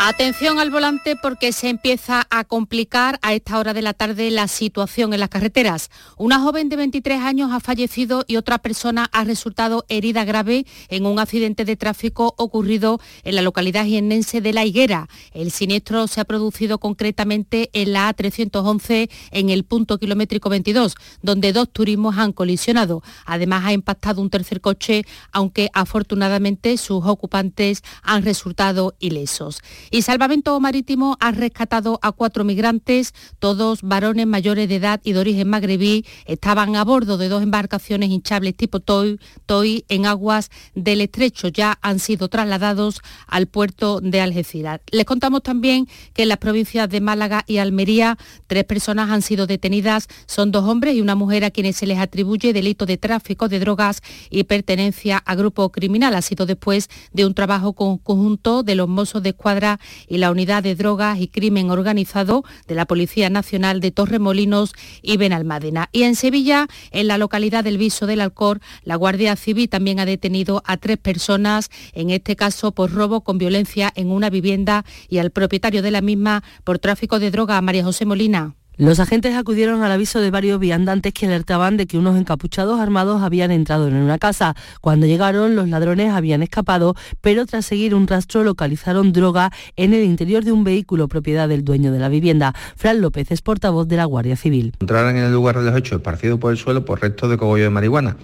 Atención al volante porque se empieza a complicar a esta hora de la tarde la situación en las carreteras. Una joven de 23 años ha fallecido y otra persona ha resultado herida grave en un accidente de tráfico ocurrido en la localidad jiennense de La Higuera. El siniestro se ha producido concretamente en la A311 en el punto kilométrico 22, donde dos turismos han colisionado. Además ha impactado un tercer coche, aunque afortunadamente sus ocupantes han resultado ilesos. Y Salvamento Marítimo ha rescatado a cuatro migrantes, todos varones mayores de edad y de origen magrebí. Estaban a bordo de dos embarcaciones hinchables tipo Toy, Toy en aguas del estrecho. Ya han sido trasladados al puerto de Algeciras. Les contamos también que en las provincias de Málaga y Almería tres personas han sido detenidas. Son dos hombres y una mujer a quienes se les atribuye delito de tráfico de drogas y pertenencia a grupo criminal. Ha sido después de un trabajo conjunto de los mozos de escuadra y la Unidad de Drogas y Crimen Organizado de la Policía Nacional de Torremolinos y Benalmádena. Y en Sevilla, en la localidad del Viso del Alcor, la Guardia Civil también ha detenido a tres personas, en este caso por robo con violencia en una vivienda y al propietario de la misma por tráfico de droga, María José Molina. Los agentes acudieron al aviso de varios viandantes que alertaban de que unos encapuchados armados habían entrado en una casa. Cuando llegaron, los ladrones habían escapado, pero tras seguir un rastro localizaron droga en el interior de un vehículo propiedad del dueño de la vivienda. Fran López es portavoz de la Guardia Civil. Entraron en el lugar de los hechos esparcido por el suelo por restos de cogollo de marihuana.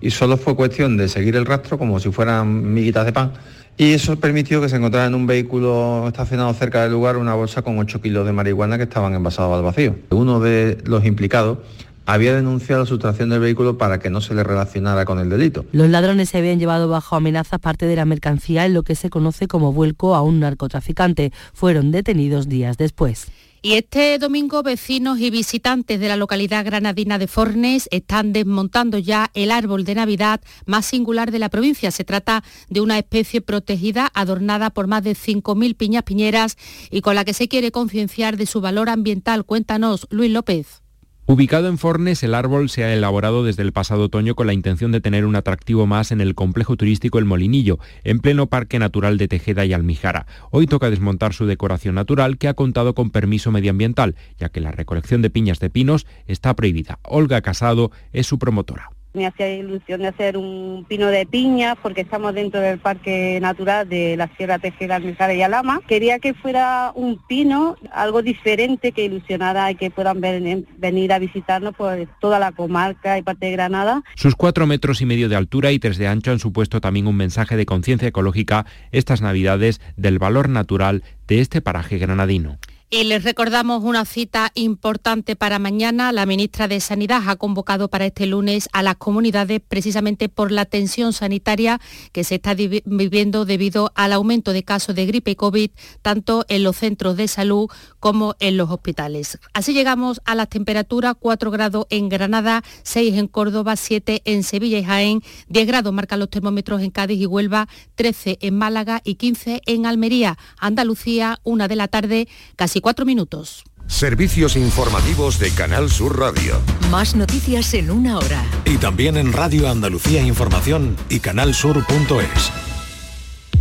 Y solo fue cuestión de seguir el rastro como si fueran miguitas de pan y eso permitió que se encontrara en un vehículo estacionado cerca del lugar una bolsa con 8 kilos de marihuana que estaban envasados al vacío. Uno de los implicados había denunciado la sustracción del vehículo para que no se le relacionara con el delito. Los ladrones se habían llevado bajo amenaza parte de la mercancía en lo que se conoce como vuelco a un narcotraficante. Fueron detenidos días después. Y este domingo vecinos y visitantes de la localidad granadina de Fornes están desmontando ya el árbol de Navidad más singular de la provincia. Se trata de una especie protegida adornada por más de 5.000 piñas piñeras y con la que se quiere concienciar de su valor ambiental. Cuéntanos, Luis López. Ubicado en Fornes, el árbol se ha elaborado desde el pasado otoño con la intención de tener un atractivo más en el complejo turístico El Molinillo, en pleno Parque Natural de Tejeda y Almijara. Hoy toca desmontar su decoración natural que ha contado con permiso medioambiental, ya que la recolección de piñas de pinos está prohibida. Olga Casado es su promotora. Me hacía ilusión de hacer un pino de piña porque estamos dentro del Parque Natural de la Sierra Tejeda, Almijara y Alama. Quería que fuera un pino, algo diferente que ilusionara y que puedan venir a visitarnos por toda la comarca y parte de Granada. Sus cuatro metros y medio de altura y tres de ancho han supuesto también un mensaje de conciencia ecológica estas navidades del valor natural de este paraje granadino. Y les recordamos una cita importante para mañana. La ministra de Sanidad ha convocado para este lunes a las comunidades precisamente por la tensión sanitaria que se está viviendo debido al aumento de casos de gripe y COVID, tanto en los centros de salud como en los hospitales. Así llegamos a las temperaturas, 4 grados en Granada, 6 en Córdoba, 7 en Sevilla y Jaén, 10 grados marcan los termómetros en Cádiz y Huelva, 13 en Málaga y 15 en Almería. Andalucía, una de la tarde, casi cuatro minutos. Servicios informativos de Canal Sur Radio. Más noticias en una hora. Y también en Radio Andalucía Información y canalsur.es.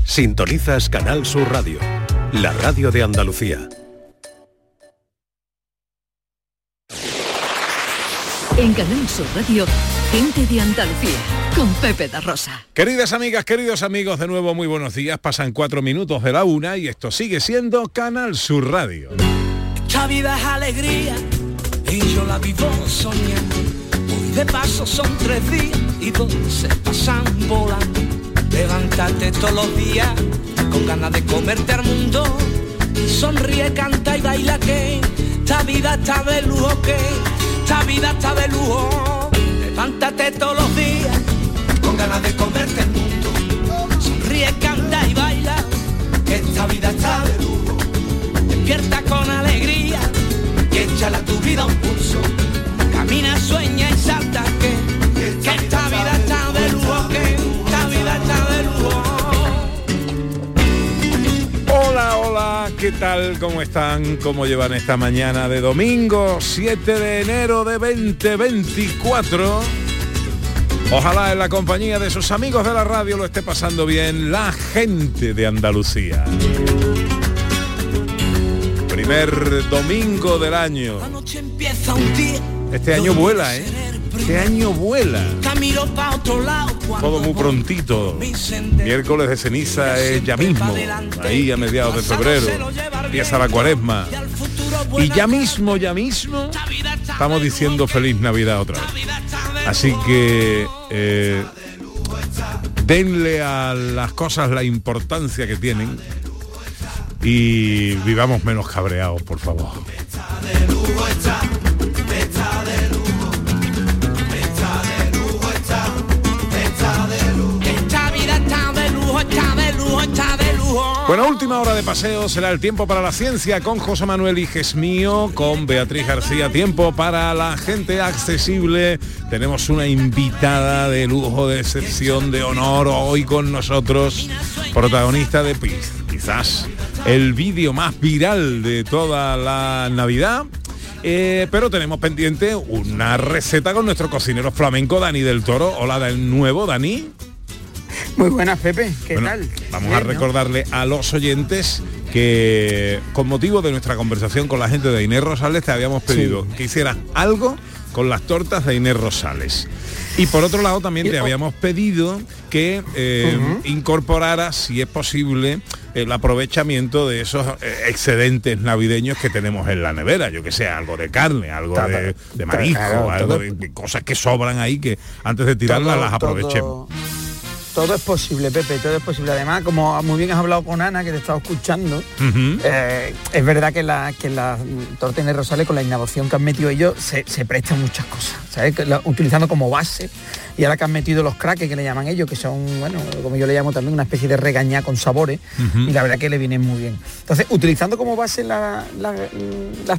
Sintonizas Canal Sur Radio, la radio de Andalucía. En Canal Sur Radio, gente de Andalucía, con Pepe da Rosa. Queridas amigas, queridos amigos, de nuevo muy buenos días. Pasan cuatro minutos de la una y esto sigue siendo Canal Sur Radio. Esta vida es alegría y yo la vivo soñando. Hoy de paso son tres días y dos se pasan volando. Levántate todos los días con ganas de comerte al mundo. Sonríe, canta y baila que esta vida está de lujo que esta vida está de lujo. Levántate todos los días con ganas de comerte el mundo. Sonríe, canta y baila, esta vida está de lujo. Despierta con alegría y échala tu vida un pulso. Camina, sueña y ¿qué tal? ¿Cómo están? ¿Cómo llevan esta mañana de domingo 7 de enero de 2024? Ojalá en la compañía de sus amigos de la radio lo esté pasando bien la gente de Andalucía. Primer domingo del año. Este año vuela, ¿eh? Este año vuela. Todo muy prontito. Miércoles de ceniza es ya mismo. Ahí a mediados de febrero. Empieza la cuaresma. Y ya mismo, ya mismo, estamos diciendo feliz Navidad otra vez. Así que eh, denle a las cosas la importancia que tienen y vivamos menos cabreados, por favor. Bueno, última hora de paseo será el tiempo para la ciencia con José Manuel Iges mío, con Beatriz García. Tiempo para la gente accesible. Tenemos una invitada de lujo, de excepción, de honor hoy con nosotros, protagonista de PIS. Quizás el vídeo más viral de toda la Navidad. Eh, pero tenemos pendiente una receta con nuestro cocinero flamenco Dani del Toro. Hola del nuevo, Dani. Muy buenas, Pepe. ¿Qué tal? Vamos a recordarle a los oyentes que con motivo de nuestra conversación con la gente de Inés Rosales te habíamos pedido que hicieras algo con las tortas de Inés Rosales. Y por otro lado también te habíamos pedido que eh, incorporaras, si es posible, el aprovechamiento de esos eh, excedentes navideños que tenemos en la nevera, yo que sé, algo de carne, algo de, de marisco, algo de, cosas que sobran ahí que antes de tirarlas las aprovechemos todo es posible, Pepe, todo es posible. Además, como muy bien has hablado con Ana, que te he estado escuchando, eh, es verdad que la, que la torta de Rosales, con la innovación que han metido ellos, se, se prestan muchas cosas, ¿sabes? utilizando como base, y ahora que han metido los craques, que le llaman ellos, que son, bueno, como yo le llamo también, una especie de regañá con sabores, y la verdad que le vienen muy bien. Entonces, utilizando como base las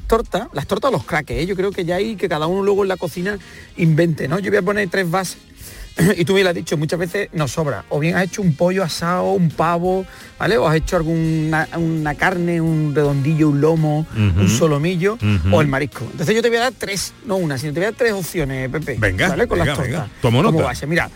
tortas, las tortas o los craques, ¿eh? yo creo que ya hay que cada uno luego en la cocina invente, ¿no? Yo voy a poner tres bases y tú me lo has dicho, muchas veces nos sobra. O bien has hecho un pollo asado, un pavo, ¿vale? O has hecho alguna una carne, un redondillo, un lomo, un solomillo o el marisco. Entonces yo te voy a dar tres, no una, sino te voy a dar tres opciones, Pepe. Venga, ¿vale? Con venga, las tortas. venga. Tomo nota. Como base. Mira,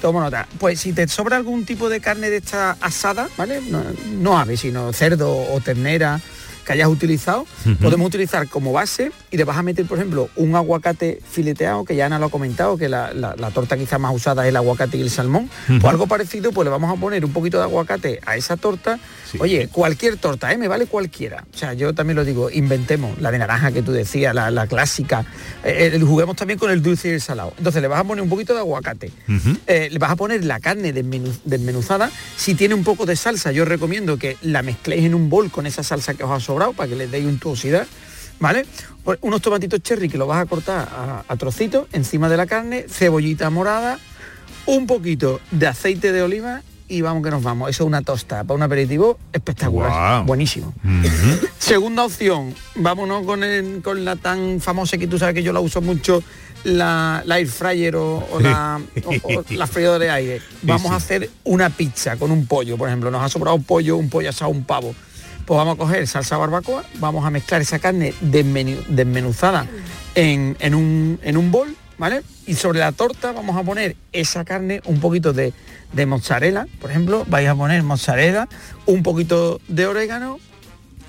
tomo nota. Pues si te sobra algún tipo de carne de esta asada, ¿vale? No, no ave, sino cerdo o ternera que hayas utilizado, podemos utilizar como base y le vas a meter, por ejemplo, un aguacate fileteado, que ya Ana lo ha comentado, que la, la- la torta quizá más usada es el aguacate y el salmón, o algo parecido, pues le vamos a poner un poquito de aguacate a esa torta. Oye, cualquier torta, ¿eh? me vale cualquiera. O sea, yo también lo digo, inventemos la de naranja que tú decías, la, la clásica. Eh, eh, juguemos también con el dulce y el salado. Entonces le vas a poner un poquito de aguacate. Eh, le vas a poner la carne desmenu- desmenuzada. Si tiene un poco de salsa, yo recomiendo que la mezcléis en un bol con esa salsa que os ha sobrado para que le deis untuosidad. ¿Vale? Pues unos tomatitos cherry que lo vas a cortar a, a trocitos encima de la carne, cebollita morada, un poquito de aceite de oliva y vamos que nos vamos. Eso es una tosta para un aperitivo espectacular. Buenísimo. Segunda opción, vámonos con, el- con la tan famosa que tú sabes que yo la uso mucho, la, la air fryer o, o la, o- o la freidora de aire. Vamos sí. a hacer una pizza con un pollo, por ejemplo. Nos ha sobrado un pollo, un pollo asado, un pavo. Pues vamos a coger salsa barbacoa, vamos a mezclar esa carne desmenu- desmenuzada en, en un, en un bol, ¿vale? Y sobre la torta vamos a poner esa carne, un poquito de, de mozzarella, por ejemplo, vais a poner mozzarella, un poquito de orégano,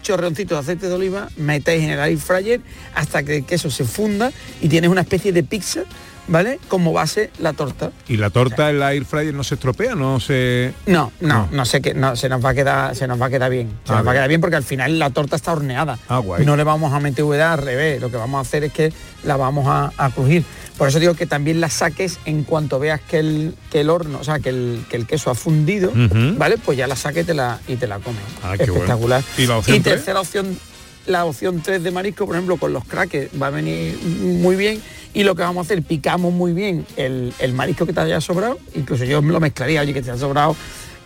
chorroncito de aceite de oliva, metéis en el air fryer hasta que el queso se funda y tienes una especie de pizza, ¿vale? Como base la torta. ¿Y la torta en la air fryer no se estropea? No se... No, no, no sé qué, no, se nos va a quedar, se nos va a quedar bien. Se Ah, nos va a quedar bien porque al final la torta está horneada. Ah, guay. No le vamos a meter humedad al revés, lo que vamos a hacer es que la vamos a, a crujir. Por eso digo que también la saques en cuanto veas que el, que el horno, o sea, que el, que el queso ha fundido. ¿vale? Pues ya la saques y te la, y te la comes. Ah, bueno. Espectacular. ¿Y la opción tres? tercera opción, la opción 3 de marisco, por ejemplo, con los crackers va a venir muy bien. Y lo que vamos a hacer, picamos muy bien el, el marisco que te haya sobrado, incluso yo me lo mezclaría, oye, que te haya sobrado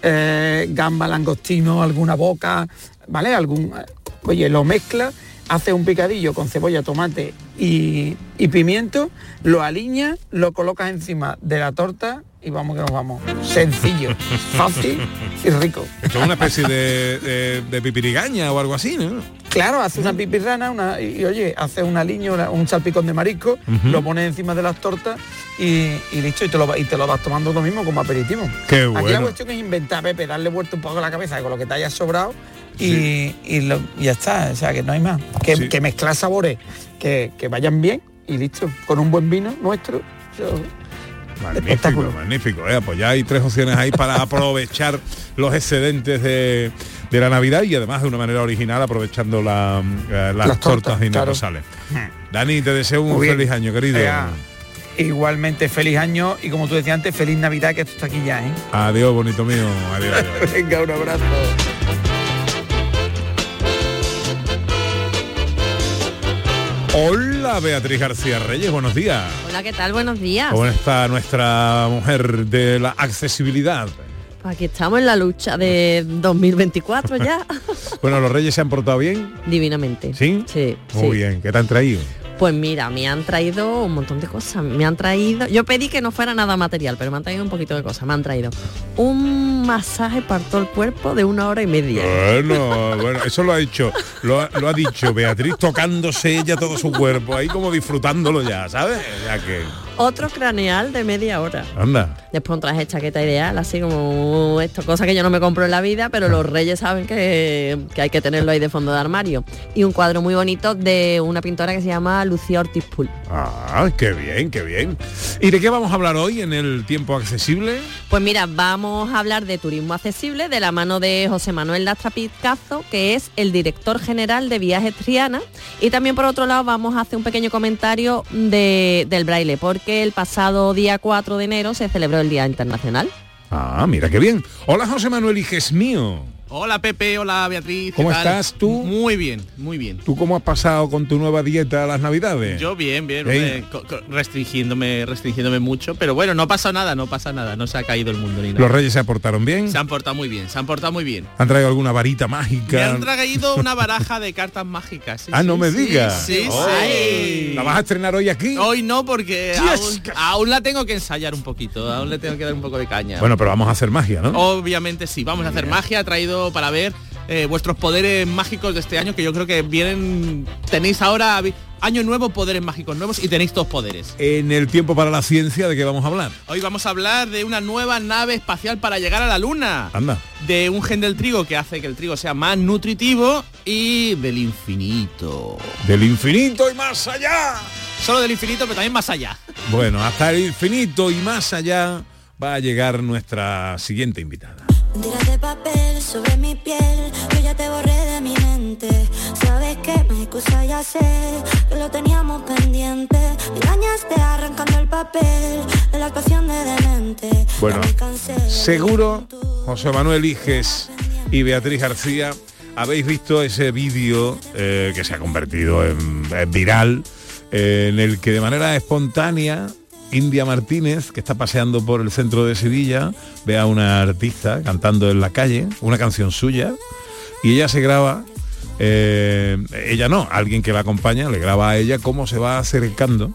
eh, gamba, langostino, alguna boca, ¿vale? Algún, oye, lo mezcla, hace un picadillo con cebolla, tomate y, y pimiento, lo aliñas, lo colocas encima de la torta y vamos que nos vamos. Sencillo, fácil y rico. Esto es una especie de, de, pipirigaña o algo así, ¿no? Claro, hace una pipirrana una, y, oye, hace un aliño, un salpicón de marisco, lo pones encima de las tortas y, listo, y te, lo, y te lo vas tomando lo mismo como aperitivo. Qué bueno. Aquí la cuestión es inventar, Pepe, darle vuelta un poco a la cabeza con lo que te haya sobrado y, ya está, o sea, que no hay más. Que, mezclar sabores que, vayan bien y listo, con un buen vino nuestro. Magnífico, magnífico. Eh, pues ya hay tres opciones ahí para aprovechar los excedentes de, la Navidad y además de una manera original aprovechando eh, las, tortas, y claro. Dani, te deseo un feliz año, querido. igualmente feliz año y como tú decías antes, feliz Navidad que esto está aquí ya, ¿eh? Adiós, bonito mío. Adiós. Venga, un abrazo. Hola Beatriz García Reyes, buenos días. Hola, ¿qué tal? Buenos días. ¿Cómo está nuestra mujer de la accesibilidad? Aquí estamos en la lucha de 2024 ya. bueno, ¿los reyes se han portado bien? Divinamente. ¿Sí? Sí. Muy bien, ¿qué te han traído? Pues mira, me han traído un montón de cosas. Me han traído, yo pedí que no fuera nada material, pero me han traído un poquito de cosas. Me han traído un masaje para todo el cuerpo de una hora y media. Bueno, bueno, eso lo ha hecho, lo ha, dicho Beatriz tocándose ella todo su cuerpo, ahí como disfrutándolo ya, ¿sabes? Ya que otro craneal de media hora. Anda. Después un traje chaqueta ideal, así como esto, cosa que yo no me compro en la vida, pero los reyes saben que, hay que tenerlo ahí de fondo de armario. Y un cuadro muy bonito de una pintora que se llama Lucía Ortiz Pool. Ah, qué bien, qué bien. ¿Y de qué vamos a hablar hoy en el tiempo accesible? Pues mira, vamos a hablar de turismo accesible de la mano de José Manuel Lastra Pizcazo, que es el director general de Viajes Triana. Y también por otro lado vamos a hacer un pequeño comentario del braille, porque que el pasado día 4 de enero se celebró el Día Internacional. Ah, mira qué bien. Hola José Manuel Hijes mío. Hola Pepe, hola Beatriz. ¿Cómo estás tú? Muy bien, muy bien. ¿Tú cómo has pasado con tu nueva dieta las navidades? Yo bien, bien, restringiéndome, restringiéndome mucho, pero bueno, no pasa nada, no pasa nada, no se ha caído el mundo ni nada. ¿Los reyes se portaron bien? Se han portado muy bien, se han portado muy bien. ¿Han traído alguna varita mágica? Me han traído una baraja de cartas mágicas. ah, no me digas. Sí, sí. ¿La vas a estrenar hoy aquí? Hoy no, porque aún, aún, la tengo que ensayar un poquito, aún le tengo que dar un poco de caña. Bueno, pero vamos a hacer magia, ¿no? Obviamente sí, vamos a hacer magia, ha traído para ver eh, vuestros poderes mágicos de este año, que yo creo que vienen, tenéis ahora año nuevo, poderes mágicos nuevos y tenéis dos poderes. En el tiempo para la ciencia, ¿de qué vamos a hablar? Hoy vamos a hablar de una nueva nave espacial para llegar a la Luna. Anda. De un gen del trigo que hace que el trigo sea más nutritivo y del infinito. Del infinito y más allá. Solo del infinito, pero también más allá. Bueno, hasta el infinito y más allá va a llegar nuestra siguiente invitada de papel sobre mi piel, yo ya te borré de mi mente. Sabes que me excusa ya sé que lo teníamos pendiente. Me engañaste arrancando el papel de la actuación de demente. Bueno, seguro José Manuel Iges y Beatriz García habéis visto ese vídeo eh, que se ha convertido en, viral, eh, en el que de manera espontánea India Martínez, que está paseando por el centro de Sevilla, ve a una artista cantando en la calle, una canción suya, y ella se graba, eh, ella no, alguien que la acompaña, le graba a ella cómo se va acercando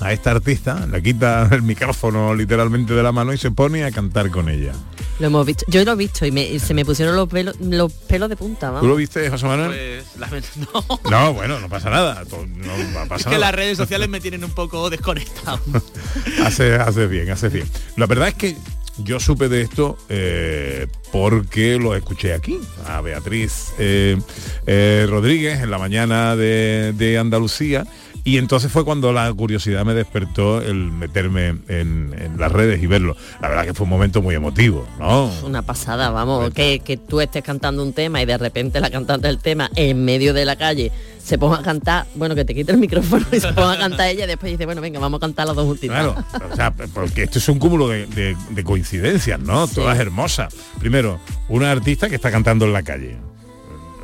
a esta artista, le quita el micrófono literalmente de la mano y se pone a cantar con ella. Lo hemos visto, yo lo he visto y, se me pusieron los pelos, los pelos de punta. ¿Vamos? ¿Tú lo viste, José Manuel? Pues, no. no. bueno, no pasa nada. es que las redes sociales me tienen un poco desconectado. hace, hace bien, hace bien. La verdad es que yo supe de esto eh, porque lo escuché aquí, a Beatriz eh, eh, Rodríguez en la mañana de, de Andalucía y entonces fue cuando la curiosidad me despertó el meterme en, las redes y verlo. La verdad que fue un momento muy emotivo, ¿no? Una pasada, vamos, que, que tú estés cantando un tema y de repente la cantante del tema en medio de la calle se ponga a cantar, bueno, que te quite el micrófono y se ponga a cantar ella y después dice, bueno, venga, vamos a cantar las dos últimas. Claro, o sea, porque esto es un cúmulo de, coincidencias, ¿no? Todas hermosas. Primero, una artista que está cantando en la calle.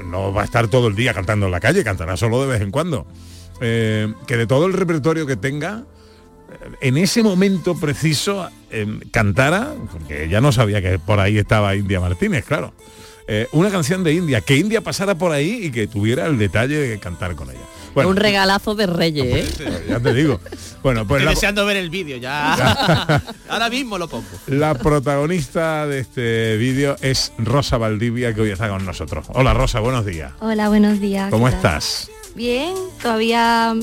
No va a estar todo el día cantando en la calle, cantará solo de vez en cuando. Eh, que de todo el repertorio que tenga, en ese momento preciso eh, cantara, porque ella no sabía que por ahí estaba India Martínez, claro. eh, una canción de India, que India pasara por ahí y que tuviera el detalle de cantar con ella. un regalazo de Reyes, ¿eh? Ya te digo. Bueno, pues Estoy deseando ver el vídeo ya. Ahora mismo lo pongo. La protagonista de este vídeo es Rosa Valdivia, que hoy está con nosotros. Hola Rosa, buenos días. Hola, buenos días. ¿Cómo ¿qué tal? Bien, todavía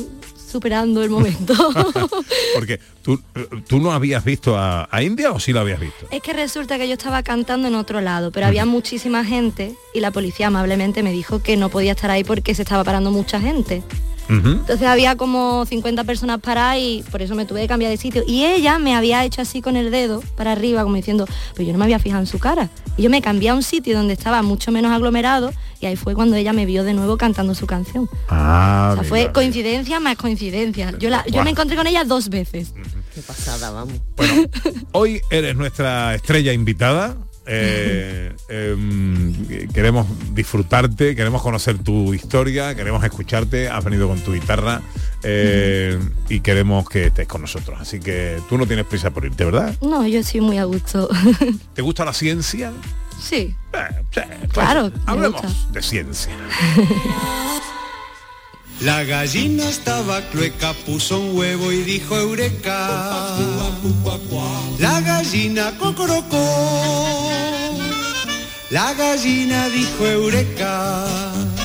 superando el momento. Porque tú, tú no habías visto a, a India o sí lo habías visto. es que resulta que yo estaba cantando en otro lado, pero había muchísima gente y la policía amablemente me dijo que no podía estar ahí porque se estaba parando mucha gente. Entonces había como 50 personas paradas y por eso me tuve que cambiar de sitio. Y ella me había hecho así con el dedo para arriba, como diciendo, pues yo no me había fijado en su cara. Y yo me cambié a un sitio donde estaba mucho menos aglomerado y ahí fue cuando ella me vio de nuevo cantando su canción. Ah, o sea, fue coincidencia más coincidencia. Yo, la, yo me encontré con ella dos veces. Qué pasada, vamos. Hoy eres nuestra estrella invitada. Eh, em, queremos disfrutarte, queremos conocer tu historia, queremos escucharte, has venido con tu guitarra eh, y queremos que estés con nosotros. Así que tú no tienes prisa por irte, ¿verdad? No, yo sí muy a gusto. ¿Te gusta la ciencia? sí. Pues, Claro, hablemos de ciencia. La gallina estaba clueca, puso un huevo y dijo eureka. La gallina cocorocó. La gallina dijo eureka.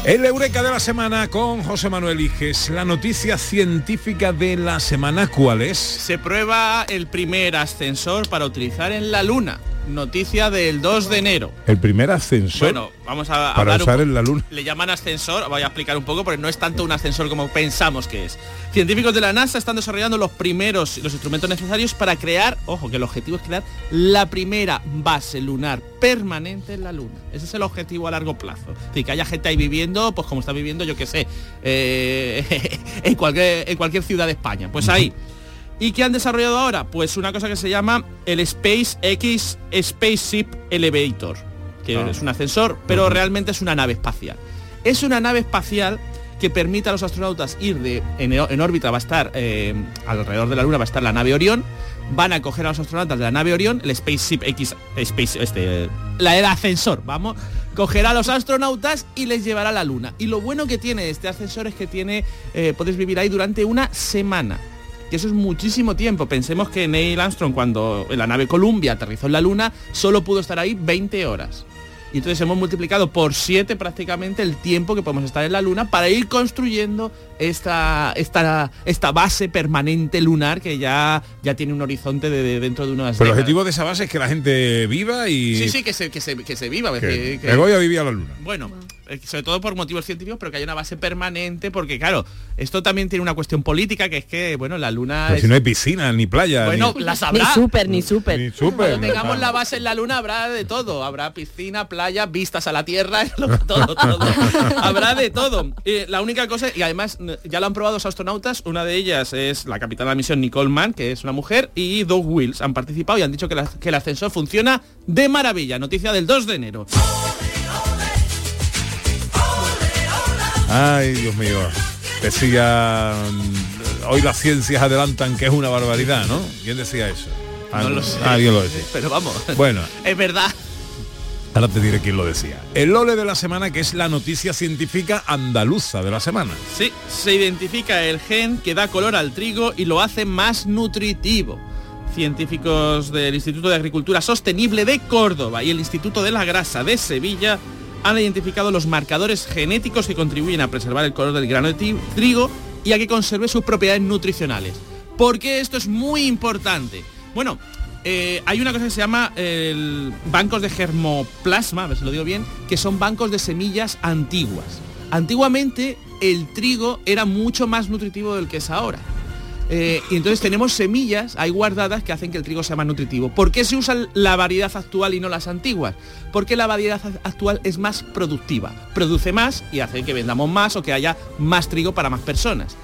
El Eureka de la semana con José Manuel Iges. La noticia científica de la semana, ¿cuál es? Se prueba el primer ascensor para utilizar en la Luna. Noticia del 2 de enero. El primer ascensor Bueno, vamos a para un usar en la luna. Le llaman ascensor, voy a explicar un poco, porque no es tanto un ascensor como pensamos que es. Científicos de la NASA están desarrollando los primeros, los instrumentos necesarios para crear, ojo, que el objetivo es crear la primera base lunar permanente en la Luna. Ese es el objetivo a largo plazo. Es decir, que haya gente ahí viviendo, pues como está viviendo, yo qué sé, eh, en, cualquier, en cualquier ciudad de España. Pues ahí. ¿Y qué han desarrollado ahora? Pues una cosa que se llama el SpaceX Spaceship Elevator, que Ah. es un ascensor, pero realmente es una nave espacial. Es una nave espacial que permite a los astronautas ir de en, en órbita va a estar eh, alrededor de la Luna va a estar la nave Orión van a coger a los astronautas de la nave Orión el Spaceship X Space este la el ascensor vamos cogerá a los astronautas y les llevará a la Luna y lo bueno que tiene este ascensor es que tiene eh, puedes vivir ahí durante una semana que eso es muchísimo tiempo. Pensemos que Neil Armstrong cuando la nave Columbia aterrizó en la Luna solo pudo estar ahí 20 horas. Y entonces hemos multiplicado por 7 prácticamente el tiempo que podemos estar en la Luna para ir construyendo esta, esta, esta base permanente lunar que ya, ya tiene un horizonte de, de dentro de unas Pero el objetivo de esa base es que la gente viva y... Sí, sí, que se, que se, que se viva. que que- me voy a vivir a la luna. bueno, sobre todo por motivos científicos, pero que haya una base permanente, porque claro, esto también tiene una cuestión política, que es que, bueno, la Luna... Pero es- si no hay piscina, ni playa. Bueno, ni... las habrá. Ni súper, ni súper. Ni súper. Cuando tengamos la base en la luna habrá de todo. Habrá piscina, playa, vistas a la Tierra, todo, todo. habrá de todo. Eh, la única cosa, y además ya lo han probado dos astronautas, una de ellas es la capitana de la misión Nicole Mann, que es una mujer, y Doug Wills han participado y han dicho que, la- que el ascensor funciona de maravilla. Noticia del 2 de enero. Ay, Dios mío. Decía, hoy las ciencias adelantan que es una barbaridad, ¿no? ¿Quién decía eso? Ah, No lo sé. Alguien lo decía. Pero vamos. Bueno, Es verdad. ahora te diré quién lo decía. El ole de la semana, que es la noticia científica andaluza de la semana. Sí, se identifica el gen que da color al trigo y lo hace más nutritivo. Científicos del Instituto de Agricultura Sostenible de Córdoba y el Instituto de la Grasa de Sevilla han identificado los marcadores genéticos que contribuyen a preservar el color del grano de trigo y a que conserve sus propiedades nutricionales. ¿Por qué esto es muy importante? Bueno, eh, hay una cosa que se llama bancos de germoplasma, a ver si lo digo bien, que son bancos de semillas antiguas. Antiguamente el trigo era mucho más nutritivo del que es ahora. Eh, y entonces tenemos semillas ahí guardadas que hacen que el trigo sea más nutritivo. ¿Por qué se usa la variedad actual y no las antiguas? Porque la variedad actual es más productiva, produce más y hace que vendamos más o que haya más trigo para más personas.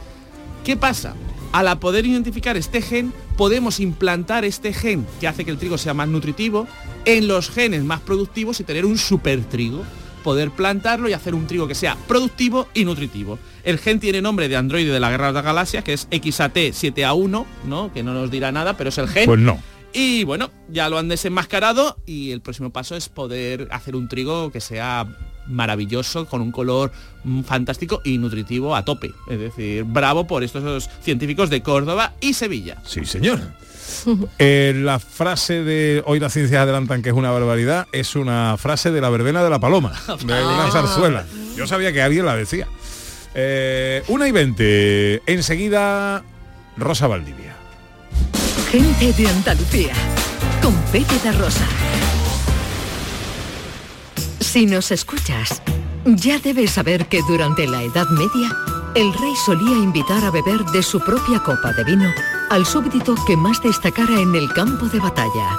¿Qué pasa? Al poder identificar este gen, podemos implantar este gen que hace que el trigo sea más nutritivo en los genes más productivos y tener un super trigo. Poder plantarlo y hacer un trigo que sea productivo y nutritivo. El gen tiene nombre de androide de la Guerra de las Galaxias, que es XAT7A1, ¿no? Que no nos dirá nada, pero es el gen. Pues no. Y bueno, ya lo han desenmascarado y el próximo paso es poder hacer un trigo que sea maravilloso, con un color mm, fantástico y nutritivo a tope. Es decir, bravo por estos científicos de Córdoba y Sevilla. Sí, señor. Eh, la frase de hoy las ciencias adelantan que es una barbaridad es una frase de la verbena de la paloma, de una Ah. zarzuela. Yo sabía que alguien la decía. Eh, una y veinte. Enseguida, Rosa Valdivia. Gente de Andalucía, con Pepe da Rosa. Si nos escuchas, ya debes saber que durante la Edad Media, el rey solía invitar a beber de su propia copa de vino al súbdito que más destacara en el campo de batalla.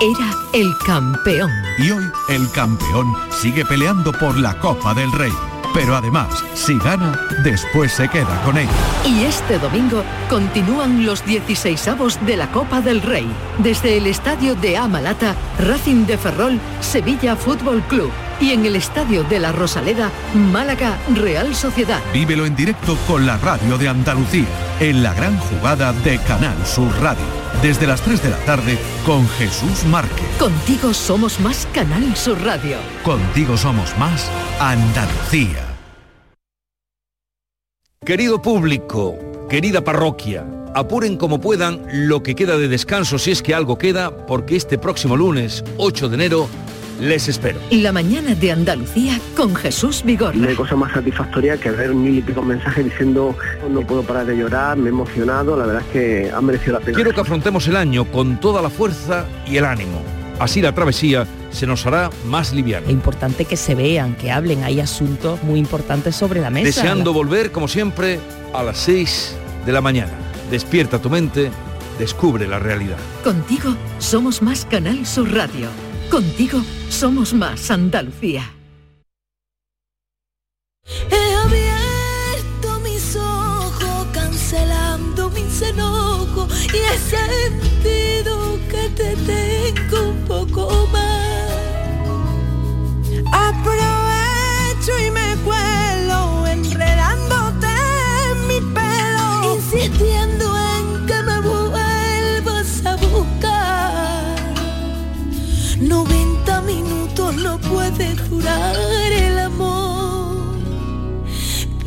Era el campeón. Y hoy el campeón sigue peleando por la Copa del Rey. Pero además, si gana, después se queda con ella. Y este domingo continúan los 16avos de la Copa del Rey. Desde el estadio de Amalata, Racing de Ferrol, Sevilla Fútbol Club. Y en el estadio de la Rosaleda, Málaga, Real Sociedad. Vívelo en directo con la radio de Andalucía, en la gran jugada de Canal Sur Radio. Desde las 3 de la tarde con Jesús Márquez. Contigo somos más Canal Sur Radio. Contigo somos más Andalucía. Querido público, querida parroquia, apuren como puedan lo que queda de descanso si es que algo queda, porque este próximo lunes, 8 de enero, les espero. La mañana de Andalucía con Jesús Vigorra. No hay cosa más satisfactoria que ver mil y pico mensajes diciendo no puedo parar de llorar, me he emocionado, la verdad es que ha merecido la pena. Quiero que afrontemos el año con toda la fuerza y el ánimo. Así la travesía se nos hará más liviana. Es importante que se vean, que hablen, hay asuntos muy importantes sobre la mesa. Deseando volver, como siempre, a las 6 de la mañana. Despierta tu mente, descubre la realidad. Contigo somos más Canal Sur Radio. Contigo somos más Andalucía. He abierto mis ojos cancelando mis enojos y he sentido que te tengo un poco más.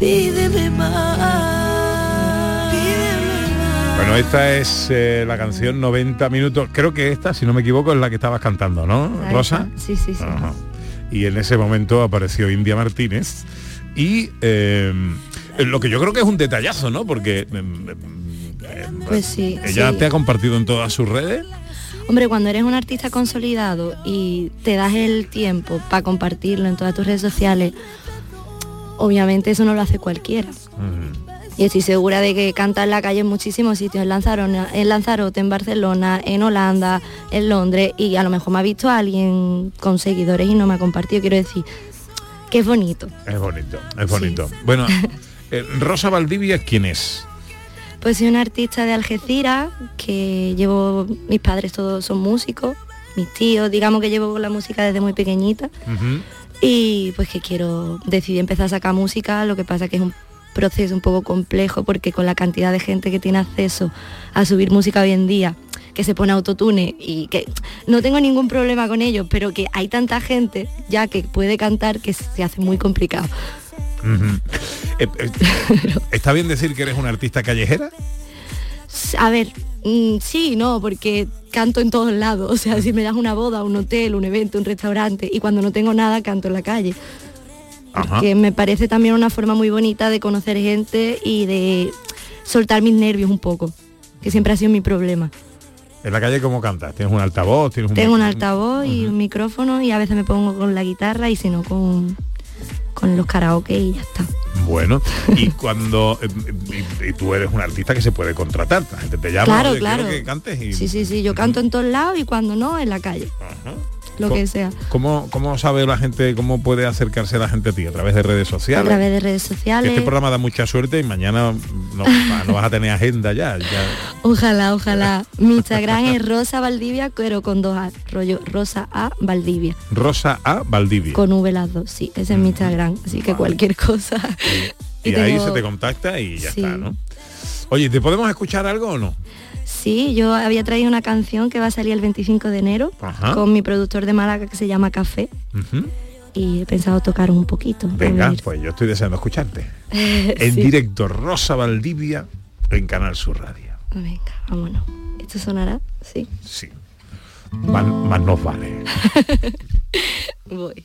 Pídeme más. Pídeme más. Bueno, esta es eh, la canción 90 minutos. Creo que esta, si no me equivoco, es la que estabas cantando, ¿no, Rosa? Sí, sí, sí. Ajá. Y en ese momento apareció India Martínez. Y eh, lo que yo creo que es un detallazo, ¿no? Porque eh, Pues sí. ella sí. te ha compartido en todas sus redes. Hombre, cuando eres un artista consolidado y te das el tiempo para compartirlo en todas tus redes sociales, obviamente eso no lo hace cualquiera. Y estoy segura de que canta en la calle en muchísimos sitios, en Lanzarote, en Lanzarote, en Barcelona, en Holanda, en Londres, y a lo mejor me ha visto alguien con seguidores y no me ha compartido. Quiero decir, que es bonito. Es bonito, es bonito. Bueno, eh, Rosa Valdivia, ¿quién es? Pues soy una artista de Algeciras, que llevo, mis padres todos son músicos, mis tíos, digamos que llevo la música desde muy pequeñita. Y pues que quiero decidí empezar a sacar música lo que pasa que es un proceso un poco complejo porque con la cantidad de gente que tiene acceso a subir música hoy en día que se pone autotune y que no tengo ningún problema con ello pero que hay tanta gente ya que puede cantar que se hace muy complicado. Eh, eh, ¿Está bien decir que eres una artista callejera? a ver mm, sí no porque canto en todos lados o sea si me das una boda un hotel un evento un restaurante y cuando no tengo nada canto en la calle que me parece también una forma muy bonita de conocer gente y de soltar mis nervios un poco, que siempre ha sido mi problema. En la calle, ¿cómo cantas? ¿Tienes un altavoz? ¿Tienes un Tengo un altavoz y un micrófono y a veces me pongo con la guitarra y si no con, con los karaoke y ya está. Bueno, y cuando eh, y, y tú eres un artista que se puede contratar, la gente te llama, Claro, "Oye, quiero claro. que cantes y Sí, sí, sí, yo canto en todos lados y cuando no, en la calle. Lo que sea. ¿Cómo, ¿Cómo sabe la gente, cómo puede acercarse la gente a ti? ¿A través de redes A sociales? través de redes sociales. Este programa da mucha suerte y mañana no, no vas a tener agenda ya. ya. Ojalá, ojalá. Mi Instagram es Rosa Valdivia, pero con dos A, rollo Rosa A Valdivia. Rosa A Valdivia. Con V las dos, sí, ese es mi Instagram, así que cualquier cosa. y y ahí se te contacta y ya Sí. está, ¿no? Oye, ¿te podemos escuchar algo o no? Sí, yo había traído una canción que va a salir el 25 de enero Ajá. con mi productor de Málaga que se llama Café y he pensado tocar un poquito. Venga, pues yo estoy deseando escucharte. En Sí. directo, Rosa Valdivia en Canal Sur Radio. Venga, vámonos. ¿Esto sonará? Sí. Sí. Más, más nos vale. Voy.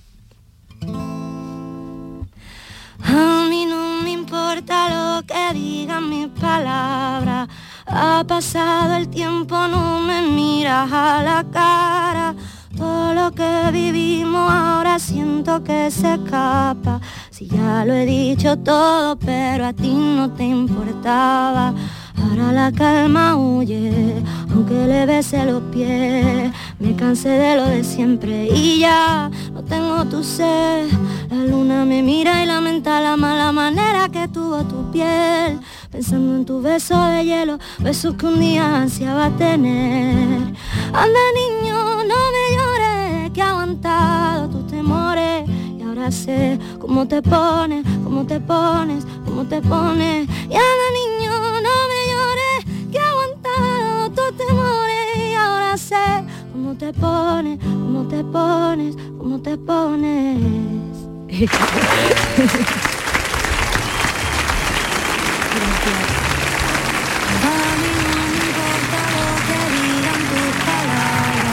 A mí no me importa lo que digan mis palabras. Ha pasado el tiempo, no me miras a la cara. Todo lo que vivimos ahora siento que se escapa. Si ya lo he dicho todo, pero a ti no te importaba. Ahora la calma huye, aunque le bese los pies. Me cansé de lo de siempre y ya no tengo tu sed. La luna me mira y lamenta la mala manera que tuvo tu piel. Pensando en tu beso de hielo, besos que un día ansiaba tener. Anda niño, no me llores, que he aguantado tus temores. Y ahora sé cómo te pones, cómo te pones, cómo te pones. Y anda niño, sé cómo te pones, cómo te pones, cómo te pones.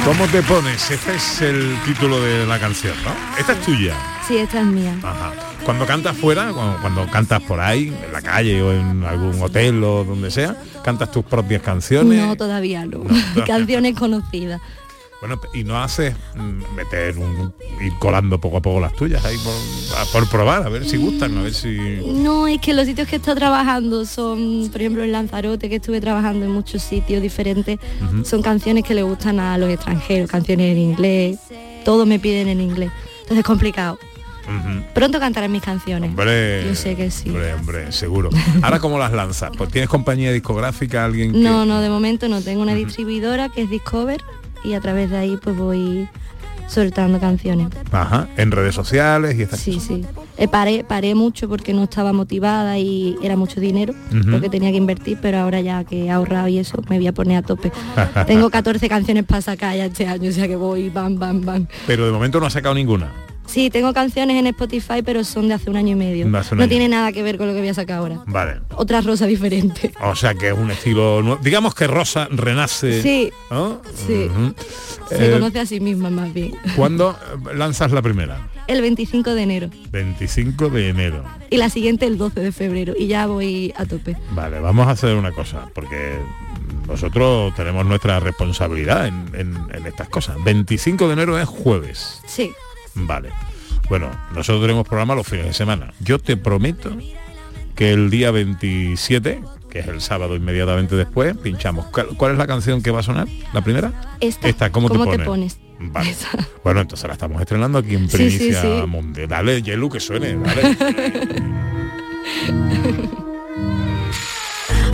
¿Cómo te pones? Este es el título de la canción, ¿no? Esta es tuya. Sí, esta es mía. Ajá. Cuando cantas fuera, cuando, cuando cantas por ahí, en la calle o en algún hotel o donde sea, cantas tus propias canciones. No, todavía no. Canciones conocidas. Bueno, y no haces mm, meter un, ir colando poco a poco las tuyas ahí por, por probar, a ver si gustan, a ver si. No, es que los sitios que he estado trabajando son, por ejemplo, en Lanzarote, que estuve trabajando en muchos sitios diferentes, son canciones que le gustan a los extranjeros, canciones en inglés, todo me piden en inglés. Entonces es complicado. Pronto cantaré mis canciones. Hombre, Yo sé que sí. Hombre, hombre, seguro. Ahora cómo las lanzas? Pues tienes compañía discográfica, alguien que. No, no, de momento no. Tengo una distribuidora que es Discover y a través de ahí pues voy soltando canciones. Ajá. En redes sociales y estas Sí, sí. Eh, paré, paré mucho porque no estaba motivada y era mucho dinero Ujú. lo que tenía que invertir, pero ahora ya que he ahorrado y eso, me voy a poner a tope. Tengo 14 canciones para sacar ya este año, o sea que voy, bam, bam, bam. Pero de momento no has sacado ninguna. Sí, tengo canciones en Spotify, pero son de hace un año y medio. No tiene nada que ver con lo que voy a sacar ahora. Vale. Otra rosa diferente. O sea que es un estilo nuevo. Digamos que Rosa renace. Sí, ¿no? sí. Se Eh, conoce a sí misma más bien. ¿Cuándo lanzas la primera? El 25 de enero 25 de enero. y la siguiente el 12 de febrero y ya voy a tope. Vale, vamos a hacer una cosa, porque nosotros tenemos nuestra responsabilidad en, en- en estas cosas. 25 de enero es jueves. Sí. Vale. Bueno, nosotros tenemos programa los fines de semana. Yo te prometo que el día 27, que es el sábado inmediatamente después, pinchamos. ¿Cuál, cuál es la canción que va a sonar? ¿La primera? Esta, Esta, ¿cómo, ¿cómo te, te pones? pones? Vale. Bueno, entonces la estamos estrenando aquí en Sí, sí, Primicia sí. Mundial. Dale, Yelu, que suene. Dale.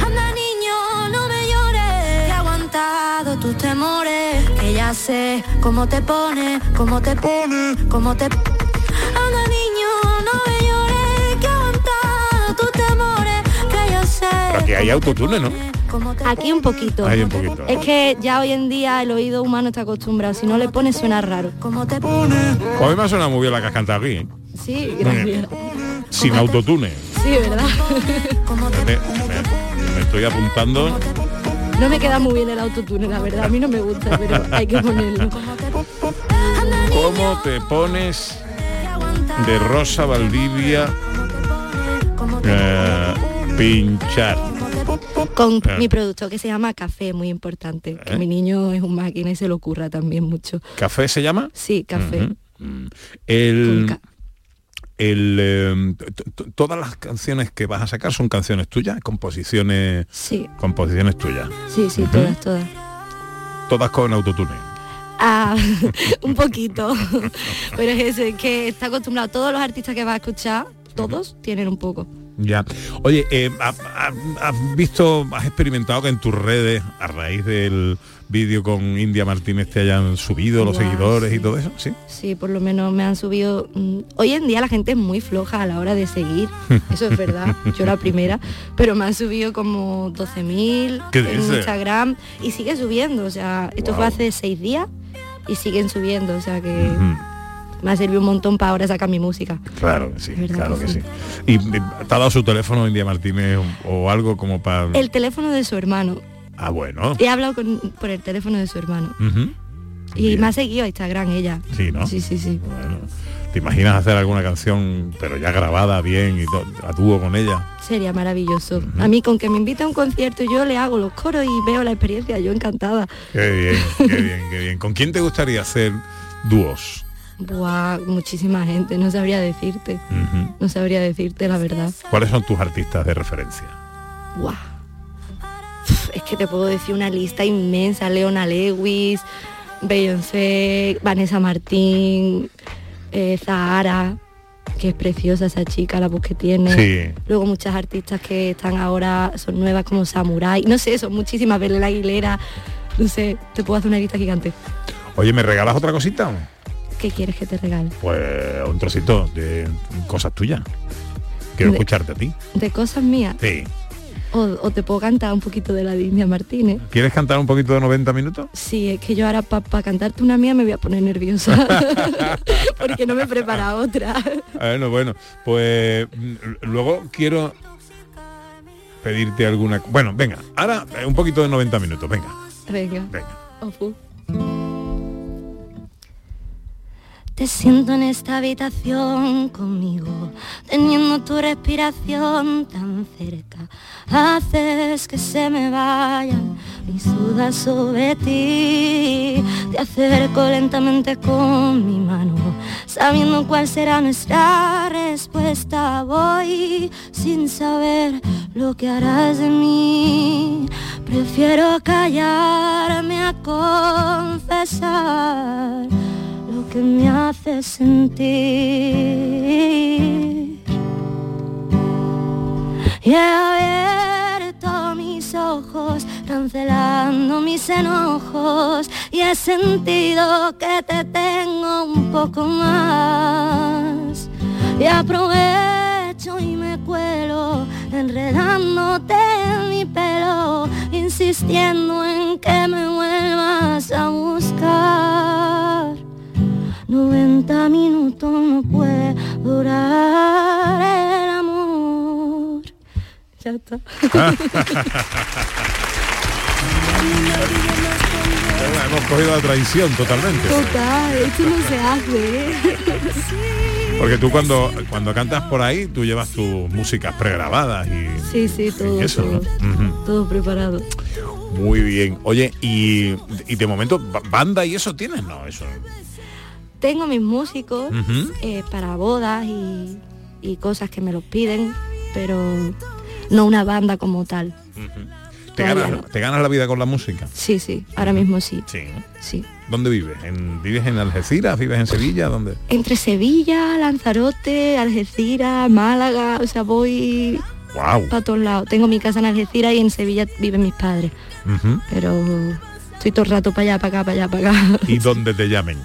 Anda niño, no me llores, que he aguantado tus temores, que ya sé cómo te pone, cómo te pone, cómo te... Anda niño, no me llores, que he aguantado tus temores, que ya sé... Pero aquí hay autotune, ¿no? Aquí un poquito. Hay un poquito. Es que ya hoy en día el oído humano está acostumbrado. Si no le pones suena raro. ¿Cómo te pone? Pues a mí me ha sonado muy bien la que has cantado aquí, ¿eh? Sí, gracias. sin autotune. Sí, ¿verdad? Me, me- me estoy apuntando. No me queda muy bien el autotune, la verdad. A mí no me gusta, pero hay que ponerlo. ¿Cómo te pones de Rosa Valdivia eh, pinchar? Con Eh. mi producto que se llama Café, muy importante. Que ¿Eh? mi niño es un máquina y se lo ocurra también mucho. ¿Café se llama? Sí, café. El, el, eh, t- todas las canciones que vas a sacar son canciones tuyas, composiciones, Sí, composiciones tuyas, sí, sí, todas, todas. todas con autotune. Ah, un poquito. Pero es eso, que está acostumbrado. Todos los artistas que vas a escuchar, todos tienen un poco. Ya. Oye, eh, ha- ha- ¿has visto, has experimentado que en tus redes, a raíz del vídeo con India Martínez, te hayan subido los seguidores y todo eso? Sí. Sí, por lo menos me han subido. mm, Hoy en día la gente es muy floja a la hora de seguir. Eso es verdad. Yo la primera. Pero me han subido como 12.000 ¿Qué en dices? Instagram y sigue subiendo. O sea, esto fue hace seis días y siguen subiendo. O sea que me ha servido un montón para ahora sacar mi música. Claro que sí, claro que que sí. sí. ¿Y te ha dado su teléfono India Martínez o, o algo como para... El teléfono de su hermano. Ah, bueno. He hablado con- por el teléfono de su hermano. Y me ha seguido a Instagram ella. Sí, ¿no? Sí, sí, sí. Bueno, ¿te imaginas hacer alguna canción, pero ya grabada bien y a dúo con ella? Sería maravilloso. A mí con que me invite a un concierto yo le hago los coros y veo la experiencia, yo encantada. Qué bien, qué bien, qué bien. ¿Con quién te gustaría hacer dúos? Buah, muchísima gente, no sabría decirte. No sabría decirte la verdad. ¿Cuáles son tus artistas de referencia? Buah. Es que te puedo decir una lista inmensa. Leona Lewis, Beyoncé, Vanessa Martín, eh, Zahara, que es preciosa esa chica, la voz que tiene. Sí. Luego muchas artistas que están ahora, son nuevas como Samurai. No sé, son muchísimas. Belén Aguilera. No sé, te puedo hacer una lista gigante. Oye, ¿me regalas otra cosita? ¿Qué quieres que te regale? Pues un trocito de cosas tuyas. Quiero De- escucharte a ti. De cosas mías. Sí. O, o te puedo cantar un poquito de la de India Martínez. ¿Quieres cantar un poquito de 90 minutos? Sí, es que yo ahora para cantarte una mía me voy a poner nerviosa. Porque no me prepara otra. Bueno, bueno, pues mm, luego quiero pedirte alguna... Bueno, venga, ahora un poquito de 90 minutos, venga. Venga. Venga. Ofu. Te siento en esta habitación conmigo, teniendo tu respiración tan cerca. Haces que se me vayan mis dudas sobre ti. Te acerco lentamente con mi mano, sabiendo cuál será nuestra respuesta. Voy sin saber lo que harás de mí. Prefiero callarme a confesar que me hace sentir. Y he abierto mis ojos, cancelando mis enojos, y he sentido que te tengo un poco más. Y aprovecho y me cuelo, enredándote en mi pelo, insistiendo en que me vuelvas a buscar. 90 minutos no puede durar el amor. Ya está. Hemos cogido la traición totalmente. Total, esto no se hace. Porque tú cuando, cuando cantas por ahí, tú llevas tus músicas pregrabadas y, Sí, sí, todo, y eso, ¿no? todo, preparado. Muy bien. Oye, y, y de momento, ba- ¿banda y eso tienes? No, eso... Tengo mis músicos eh, para bodas y, y cosas que me los piden, pero no una banda como tal. ¿Te ganas, no. ¿Te ganas la vida con la música? Sí, sí, ahora mismo sí. Sí. ¿Dónde vives? ¿En, ¿Vives en Algeciras? ¿Vives en Sevilla? ¿Dónde? Entre Sevilla, Lanzarote, Algeciras, Málaga, o sea, voy Wow. para todos lados. Tengo mi casa en Algeciras y en Sevilla viven mis padres, pero estoy todo el rato para allá, para acá, para allá, para acá. Y donde te llamen.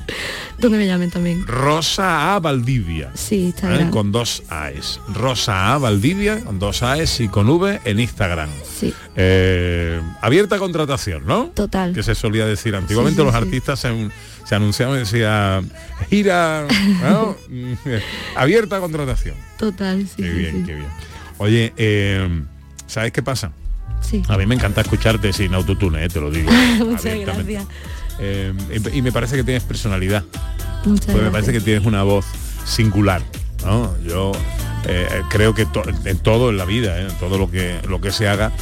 Donde me llamen también. Rosa A Valdivia. Sí, ¿eh? Instagram. Con dos A's. Rosa A Valdivia, con dos A's y con V en Instagram. Sí. Eh, abierta contratación, ¿no? Total. Que se solía decir antiguamente Sí, sí, los sí. artistas se, se anunciaban y decía gira ¿no? abierta contratación. Total, sí. Qué bien, qué bien. Oye, eh, ¿sabes qué pasa? Sí. A mí me encanta escucharte sin autotune, eh, te lo digo. Muchas gracias. Eh, y, me parece que tienes personalidad. Muchas Pues me gracias. parece que tienes una voz singular. ¿no? Yo eh, creo que to- en todo en la vida, en todo lo que, lo que se haga,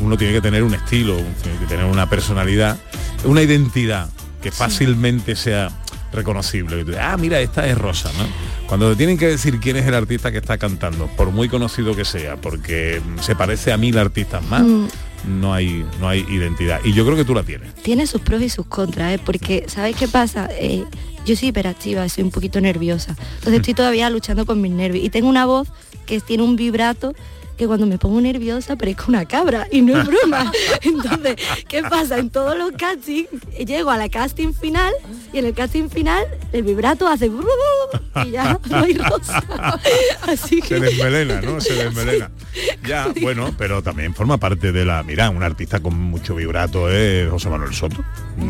uno tiene que tener un estilo, tiene que tener una personalidad, una identidad que fácilmente sea reconocible. Ah, mira, esta es Rosa, ¿no? Cuando te tienen que decir quién es el artista que está cantando, por muy conocido que sea, porque se parece a mil artistas más, Mm. no hay, no hay identidad. Y yo creo que tú la tienes. Tiene sus pros y sus contras, ¿eh? porque ¿sabes qué pasa? Eh, yo soy hiperactiva, soy un poquito nerviosa. Entonces estoy todavía luchando con mis nervios. Y tengo una voz que tiene un vibrato que cuando me pongo nerviosa parezco una cabra y no es broma. Entonces, ¿qué pasa? En todos los castings llego a la casting final y en el casting final el vibrato hace y ya no hay rosa. Así que Se desmelena, ¿no? Se desmelena. Ya, bueno, pero también forma parte de la... Mira, un artista con mucho vibrato es José Manuel Soto.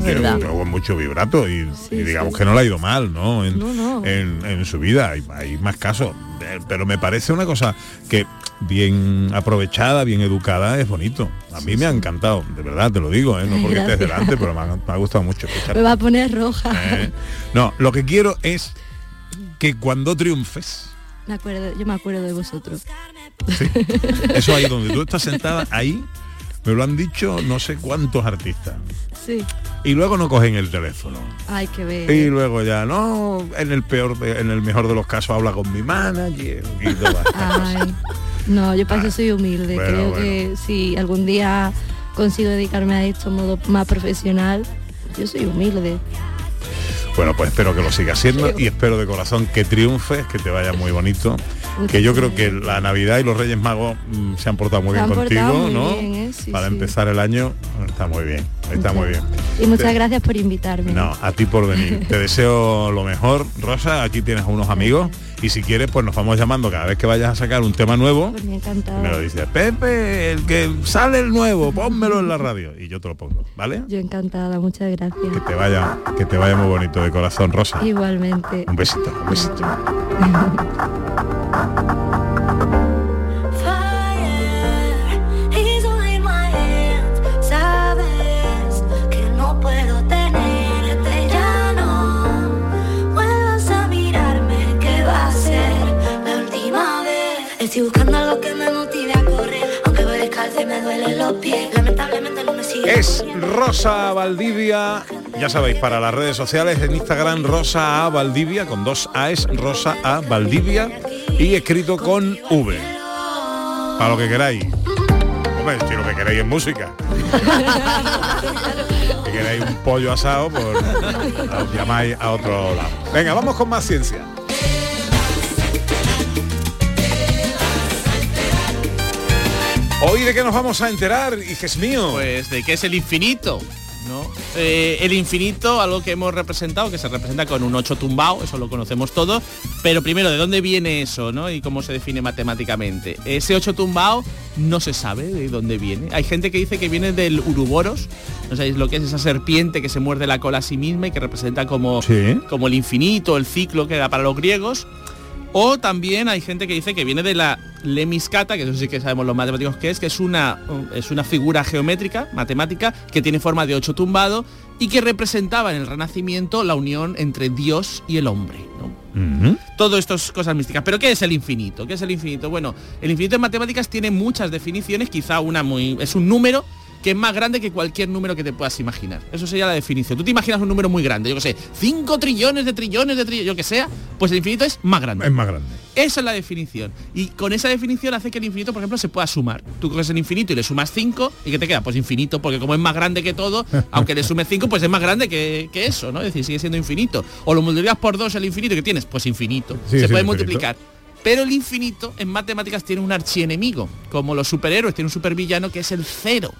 Tiene con mucho vibrato y, y digamos que no le ha ido mal, ¿no? En, No, no. en- en su vida. Hay, hay más casos. Eh, Pero me parece una cosa que bien aprovechada, bien educada, es bonito. A mí me ha encantado, de verdad, te lo digo, ¿eh? no porque estés delante, pero me ha, me ha gustado mucho escuchar. me va a poner roja. ¿eh? No, lo que quiero es que cuando triunfes, Me acuerdo, yo me acuerdo de vosotros. eso ahí donde tú estás sentada, ahí me lo han dicho no sé cuántos artistas. Sí. Y luego no cogen el teléfono. Hay que ver. Y luego ya, no, en el peor, de- en el mejor de los casos habla con mi manager y todas estas cosas. Ay, no, yo para eso soy humilde. Creo bueno. que si algún día consigo dedicarme a esto a modo más profesional, yo soy humilde. Bueno, pues espero que lo sigas siendo y espero de corazón que triunfes, que te vaya muy bonito. Que yo creo que la Navidad y los Reyes Magos mm, se han portado muy Se bien contigo, muy ¿no? bien, ¿eh? Sí, Para sí. empezar el año está muy bien, está muy bien. Y muchas Te- gracias por invitarme. No, a ti por venir. Te deseo lo mejor, Rosa. Aquí tienes a unos amigos y si quieres, pues nos vamos llamando cada vez que vayas a sacar un tema nuevo. Pues me. Me lo dices, Pepe, el que sale el nuevo, pónmelo en la radio y yo te lo pongo, ¿vale? Yo encantada, muchas gracias. Que te vaya, que te vaya muy bonito de corazón, Rosa. Igualmente. Un besito, un besito. Es Rosa Valdivia. Ya sabéis, para las redes sociales en Instagram Rosa A Valdivia, con dos A's, Rosa A Valdivia, y escrito con V. Para lo que queráis. Hombre, si lo que queréis es música. Si queréis un pollo asado, pues os llamáis a otro lado. Venga, vamos con más ciencia. Hoy de qué nos vamos a enterar, hijes mío. Pues de qué es el infinito. ¿no? Eh, el infinito, algo que hemos representado, que se representa con un 8 tumbao, eso lo conocemos todos, pero primero, ¿de dónde viene eso ¿no? y cómo se define matemáticamente? Ese 8 tumbao no se sabe de dónde viene. Hay gente que dice que viene del uruboros, no sabéis lo que es esa serpiente que se muerde la cola a sí misma y que representa como, como el infinito, el ciclo que era para los griegos. O también hay gente que dice que viene de la lemiscata, que eso sí que sabemos los matemáticos que es, que es una, es una figura geométrica, matemática, que tiene forma de ocho tumbado y que representaba en el Renacimiento la unión entre Dios y el hombre. ¿no? Todo esto es cosas místicas. ¿Pero qué es el infinito? ¿Qué es el infinito? Bueno, el infinito en matemáticas tiene muchas definiciones, quizá una muy... es un número que es más grande que cualquier número que te puedas imaginar. Eso sería la definición. Tú te imaginas un número muy grande, yo que sé, 5 trillones de trillones de trillones, yo que sea, pues el infinito es más grande. Es más grande. Esa es la definición. Y con esa definición hace que el infinito, por ejemplo, se pueda sumar. Tú coges el infinito y le sumas 5 y ¿qué te queda? Pues infinito, porque como es más grande que todo, aunque le sumes 5, pues es más grande que, que eso, ¿no? Es decir, sigue siendo infinito. O lo multiplicas por 2 el infinito que tienes, pues infinito. Sí, se sí, puede infinito. multiplicar. Pero el infinito en matemáticas tiene un archienemigo. Como los superhéroes tiene un supervillano que es el cero.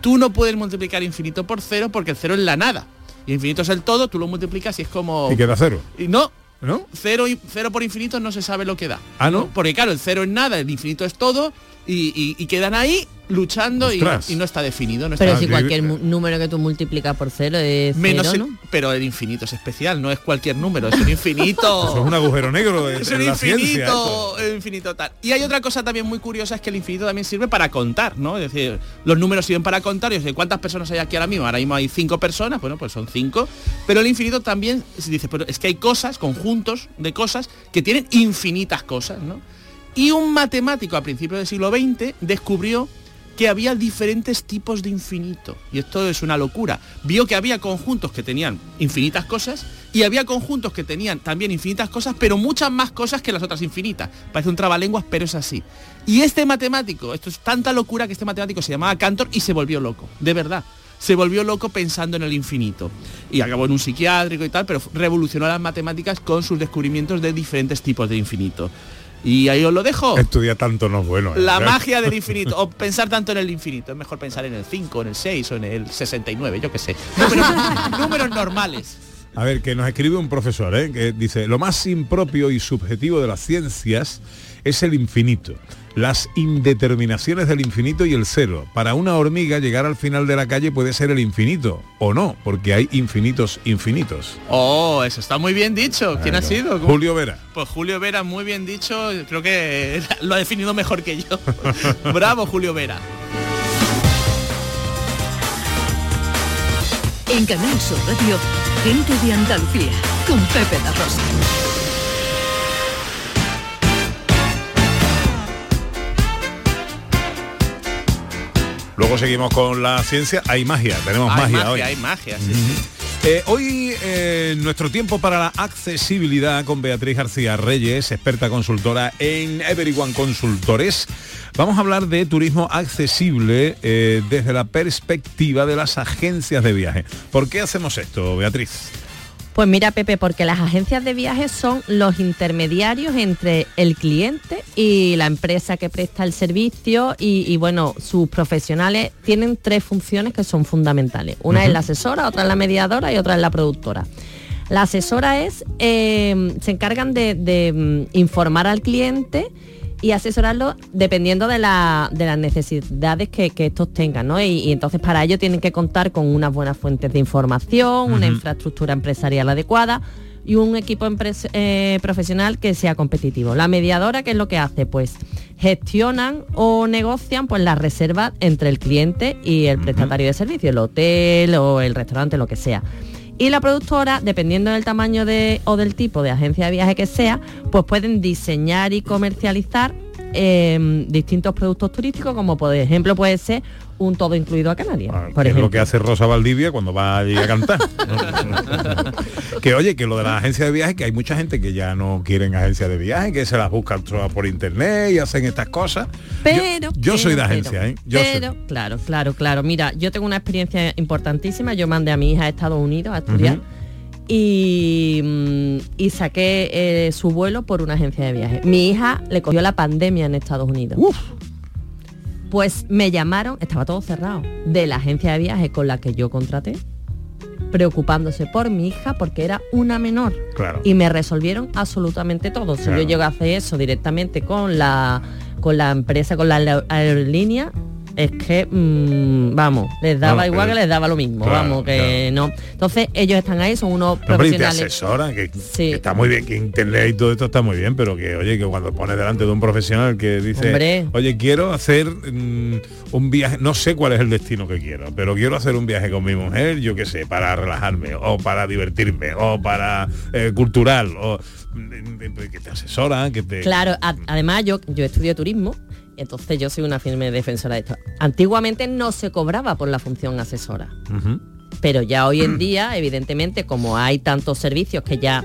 Tú no puedes multiplicar infinito por cero porque el cero es la nada. Y infinito es el todo, tú lo multiplicas y es como... Y queda cero. Y no, ¿No? Cero, y, cero por infinito no se sabe lo que da. Ah, ¿no? Porque claro, el cero es nada, el infinito es todo y, y- y quedan ahí luchando y, no está definido. No Pero está si cualquier número que tú multiplicas por cero es Menos cero, el- ¿no? pero el infinito es especial, no es cualquier número, es un infinito. Eso es un agujero negro de, es un infinito, el infinito tal. Y hay otra cosa también muy curiosa, es que el infinito también sirve para contar, ¿no? Es decir, los números sirven para contar, y o sea, ¿cuántas personas hay aquí ahora mismo? Ahora mismo hay cinco personas, bueno, pues son cinco. Pero el infinito también se dice, pero es que hay cosas, conjuntos de cosas, que tienen infinitas cosas, ¿no? Y un matemático a principios del siglo XX descubrió que había diferentes tipos de infinito. Y esto es una locura. Vio que había conjuntos que tenían infinitas cosas Y había conjuntos que tenían también infinitas cosas, pero muchas más cosas que las otras infinitas. Parece un trabalenguas, pero es así. Y este matemático, esto es tanta locura que este matemático se llamaba Cantor y se volvió loco, de verdad. Se volvió loco pensando en el infinito. Y acabó en un psiquiátrico y tal, pero revolucionó las matemáticas con sus descubrimientos de diferentes tipos de infinito. Y ahí os lo dejo. Estudia tanto no es bueno. ¿eh? La magia del infinito. O pensar tanto en el infinito. Es mejor pensar en el 5, en el 6 o en el 69, yo qué sé. Números, números normales. A ver, que nos escribe un profesor, ¿eh? que dice, lo más impropio y subjetivo de las ciencias es el infinito, las indeterminaciones del infinito y el cero. Para una hormiga llegar al final de la calle puede ser el infinito, o no, porque hay infinitos infinitos. Oh, eso está muy bien dicho. ¿Quién ha sido? Julio Vera. Pues Julio Vera, muy bien dicho. Creo que lo ha definido mejor que yo. Bravo, Julio Vera. En Canal Sur Radio, gente de Andalucía, con Pepe da Rosa. Luego seguimos con la ciencia. Hay magia, tenemos hay magia, magia, hoy. hay magia, sí, sí. Eh, hoy eh, nuestro tiempo para la accesibilidad con Beatriz García Reyes, experta consultora en Everyone Consultores. Vamos a hablar de turismo accesible eh, desde la perspectiva de las agencias de viaje. ¿Por qué hacemos esto, Beatriz? Pues mira, Pepe, porque las agencias de viajes son los intermediarios entre el cliente y la empresa que presta el servicio y, y, bueno, sus profesionales tienen tres funciones que son fundamentales. Una es la asesora, otra es la mediadora y otra es la productora. La asesora es, eh, se encargan de, de, mm, informar al cliente y asesorarlo dependiendo de, la- de las necesidades que, que estos tengan, ¿no? Y, y entonces para ello tienen que contar con unas buenas fuentes de información, una infraestructura empresarial adecuada y un equipo empres- eh, profesional que sea competitivo. La mediadora, ¿qué es lo que hace? Pues gestionan o negocian pues las reservas entre el cliente y el prestatario de servicio, el hotel o el restaurante, lo que sea. Y la productora, dependiendo del tamaño de, o del tipo de agencia de viaje que sea, pues pueden diseñar y comercializar eh, distintos productos turísticos, como por ejemplo puede ser un todo incluido a Canarias. por Que es lo que hace Rosa Valdivia cuando va allí a cantar. que oye, que lo de las agencias de viaje, que hay mucha gente que ya no quieren agencias de viaje, que se las buscan por internet y hacen estas cosas. Pero yo, yo soy de agencia, pero, ¿eh? Yo soy- pero, claro, claro, claro. Mira, yo tengo una experiencia importantísima. Yo mandé a mi hija a Estados Unidos a estudiar. Y, mm, y saqué eh, su vuelo por una agencia de viaje. Mi hija le cogió la pandemia en Estados Unidos. Pues me llamaron, estaba todo cerrado, de la agencia de viaje con la que yo contraté, preocupándose por mi hija porque era una menor. Claro. Y me resolvieron absolutamente todo. Si Claro. yo llego a hacer eso directamente con la con la empresa, con la aer- aerolínea, es que mm, vamos, les daba No, igual pero- que les daba lo mismo, Claro, vamos, que no. Entonces ellos están ahí, son unos y te profesionales. asesoran, que, que está muy bien, que internet y todo esto está muy bien, pero que oye, que cuando pones delante de un profesional que dice, Hombre. oye, quiero hacer mm, un viaje, no sé cuál es el destino que quiero, pero quiero hacer un viaje con mi mujer, yo qué sé, para relajarme, o para divertirme, o para eh, cultural, o mm, que te asesoran, que te. Claro, a- además yo, yo estudio turismo, entonces yo soy una firme defensora de esto. Antiguamente no se cobraba por la función asesora. Pero ya hoy en día, evidentemente, como hay tantos servicios que ya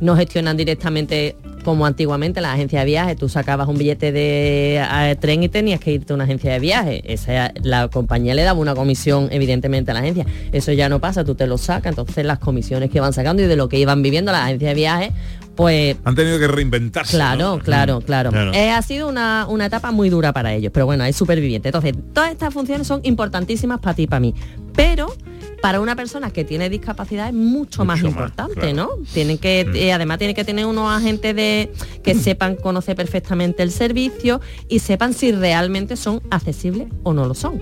no gestionan directamente como antiguamente las agencias de viaje, tú sacabas un billete de tren y tenías que irte a una agencia de viaje. Esa, la compañía le daba una comisión, evidentemente, a la agencia. Eso ya no pasa, tú te lo sacas, entonces las comisiones que van sacando y de lo que iban viviendo las agencias de viaje, pues Han tenido que reinventarse. Claro, ¿no? claro, claro. Eh, ha sido una, una etapa muy dura para ellos, pero bueno, es superviviente. Entonces, todas estas funciones son importantísimas para ti y para mí. Pero para una persona que tiene discapacidad es mucho, más importante, claro. ¿no? Tienen que, eh, además tiene que tener unos agentes de que sepan conocer perfectamente el servicio y sepan si realmente son accesibles o no lo son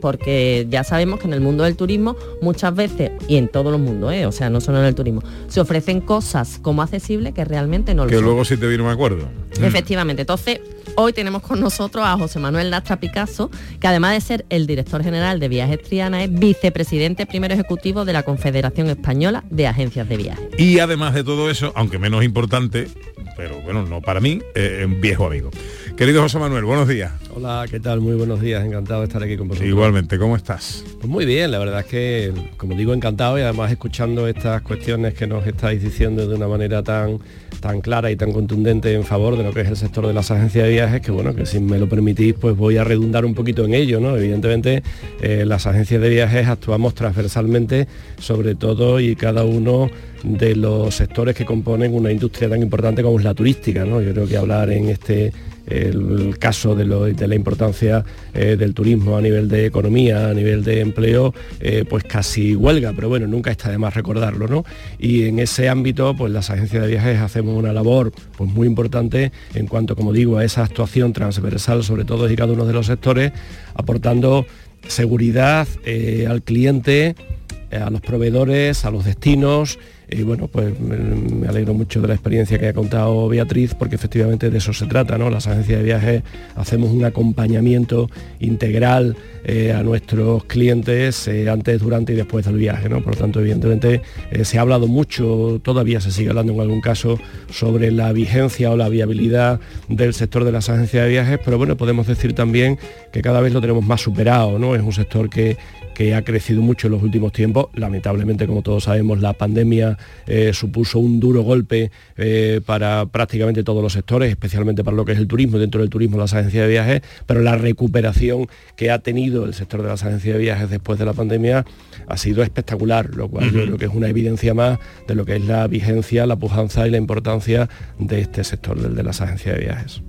porque ya sabemos que en el mundo del turismo muchas veces, y en todo el mundo, ¿eh? o sea, no solo en el turismo, se ofrecen cosas como accesibles que realmente no lo Que son. luego si te viene me acuerdo. Efectivamente, entonces hoy tenemos con nosotros a José Manuel Lastra Picasso, que además de ser el director general de Viajes Triana, es vicepresidente primero ejecutivo de la Confederación Española de Agencias de Viajes. Y además de todo eso, aunque menos importante, pero bueno, no para mí, eh, un viejo amigo. Querido José Manuel, buenos días. Hola, ¿qué tal? Muy buenos días, encantado de estar aquí con vosotros. Igualmente, ¿cómo estás? Pues muy bien, la verdad es que, como digo, encantado y además escuchando estas cuestiones que nos estáis diciendo de una manera tan, tan clara y tan contundente en favor de lo que es el sector de las agencias de viajes, que bueno, que si me lo permitís, pues voy a redundar un poquito en ello, ¿no? Evidentemente, eh, las agencias de viajes actuamos transversalmente sobre todo y cada uno de los sectores que componen una industria tan importante como es la turística, ¿no? Yo creo que hablar en este el caso de, la importancia eh, del turismo a nivel de economía, a nivel de empleo, eh, pues casi huelga, pero bueno, nunca está de más recordarlo, ¿no? Y en ese ámbito, pues las agencias de viajes hacemos una labor pues muy importante en cuanto, como digo, a esa actuación transversal sobre todo y cada uno de los sectores, aportando seguridad eh, al cliente, a los proveedores, a los destinos, y bueno, pues me alegro mucho de la experiencia que ha contado Beatriz, porque efectivamente de eso se trata, ¿no? Las agencias de viajes hacemos un acompañamiento integral eh, a nuestros clientes eh, antes, durante y después del viaje, ¿no? Por lo tanto, evidentemente eh, se ha hablado mucho, todavía se sigue hablando en algún caso sobre la vigencia o la viabilidad del sector de las agencias de viajes, pero bueno, podemos decir también que cada vez lo tenemos más superado, ¿no? Es un sector que que ha crecido mucho en los últimos tiempos. Lamentablemente, como todos sabemos, la pandemia eh, supuso un duro golpe eh, para prácticamente todos los sectores, especialmente para lo que es el turismo, dentro del turismo las agencias de viajes, pero la recuperación que ha tenido el sector de las agencias de viajes después de la pandemia ha sido espectacular, lo cual yo creo que es una evidencia más de lo que es la vigencia, la pujanza y la importancia de este sector, del de las agencias de viajes.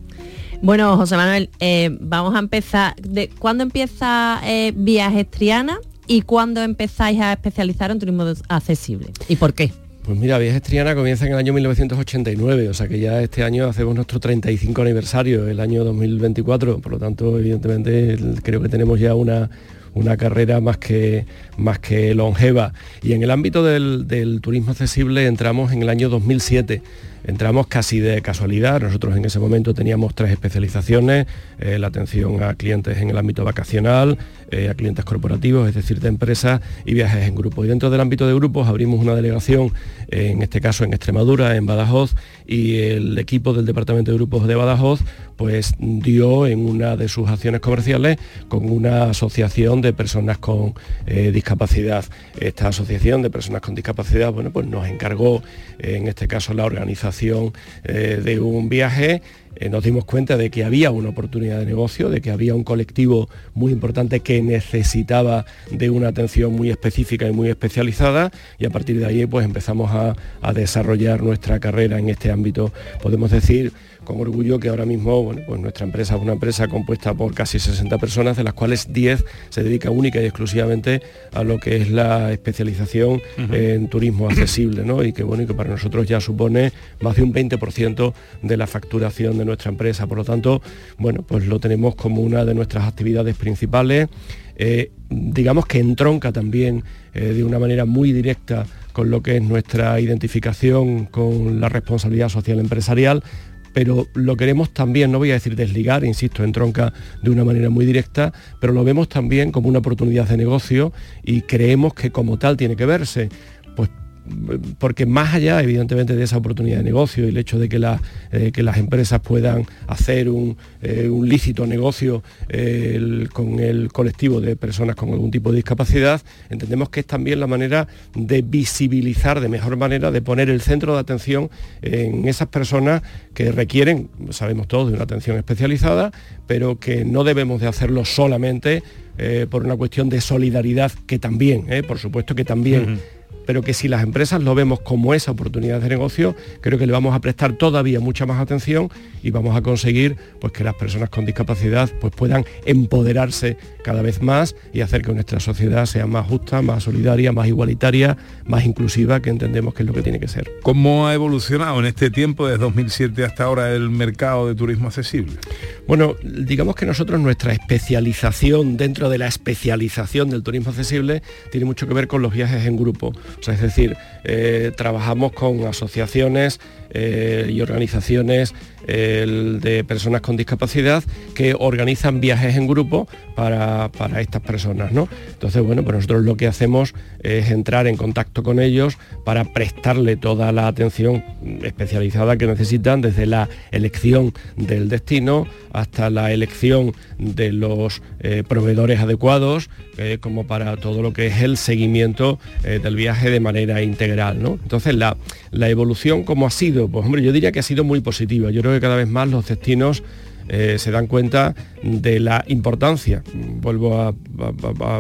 Bueno, José Manuel, eh, vamos a empezar. De, ¿Cuándo empieza eh, Viajes Triana y cuándo empezáis a especializar en turismo accesible? ¿Y por qué? Pues mira, Viajes Triana comienza en el año 1989, o sea que ya este año hacemos nuestro 35 aniversario, el año 2024, por lo tanto, evidentemente, creo que tenemos ya una, una carrera más que, más que longeva. Y en el ámbito del, del turismo accesible entramos en el año 2007 entramos casi de casualidad. Nosotros en ese momento teníamos tres especializaciones, eh, la atención a clientes en el ámbito vacacional, eh, a clientes corporativos, es decir, de empresas y viajes en grupo. Y dentro del ámbito de grupos abrimos una delegación, en este caso en Extremadura, en Badajoz, y el equipo del Departamento de Grupos de Badajoz pues dio en una de sus acciones comerciales con una asociación de personas con eh, discapacidad. Esta asociación de personas con discapacidad, bueno, pues nos encargó en este caso la organización eh, de un viaje eh, nos dimos cuenta de que había una oportunidad de negocio, de que había un colectivo muy importante que necesitaba de una atención muy específica y muy especializada y a partir de ahí pues empezamos a, a desarrollar nuestra carrera en este ámbito. Podemos decir con orgullo que ahora mismo bueno, pues nuestra empresa es una empresa compuesta por casi 60 personas, de las cuales 10 se dedican única y exclusivamente a lo que es la especialización en turismo accesible, ¿no? Y que bueno, y que para nosotros ya supone más de un 20% de la facturación de nuestra empresa. Por lo tanto, bueno, pues lo tenemos como una de nuestras actividades principales. Eh, digamos que entronca también eh, de una manera muy directa con lo que es nuestra identificación con la responsabilidad social empresarial, pero lo queremos también, no voy a decir desligar, insisto, en tronca de una manera muy directa, pero lo vemos también como una oportunidad de negocio y creemos que como tal tiene que verse. Porque más allá, evidentemente, de esa oportunidad de negocio y el hecho de que, eh, que las empresas puedan hacer un, eh, lícito negocio eh, con el colectivo de personas con algún tipo de discapacidad, entendemos que es también la manera de visibilizar de mejor manera, de poner el centro de atención en esas personas que requieren, sabemos todos, de una atención especializada, pero que no debemos de hacerlo solamente por una cuestión de solidaridad, que también, por supuesto que también pero que si las empresas lo vemos como esa oportunidad de negocio, creo que le vamos a prestar todavía mucha más atención y vamos a conseguir pues, que las personas con discapacidad pues, puedan empoderarse cada vez más y hacer que nuestra sociedad sea más justa, más solidaria, más igualitaria, más inclusiva, que entendemos que es lo que tiene que ser. ¿Cómo ha evolucionado en este tiempo, desde 2007 hasta ahora, el mercado de turismo accesible? Bueno, digamos que nosotros nuestra especialización dentro de la especialización del turismo accesible tiene mucho que ver con los viajes en grupo es decir, eh, trabajamos con asociaciones eh, y organizaciones de personas con discapacidad que organizan viajes en grupo para, estas personas. ¿no? Entonces, bueno, pues nosotros lo que hacemos es entrar en contacto con ellos para prestarle toda la atención especializada que necesitan desde la elección del destino hasta la elección de los eh, proveedores adecuados, eh, como para todo lo que es el seguimiento del viaje de manera integral. ¿no? Entonces, la, la evolución, ¿cómo ha sido? Pues hombre, yo diría que ha sido muy positiva. Yo creo que cada vez más los destinos se dan cuenta de la importancia, vuelvo a,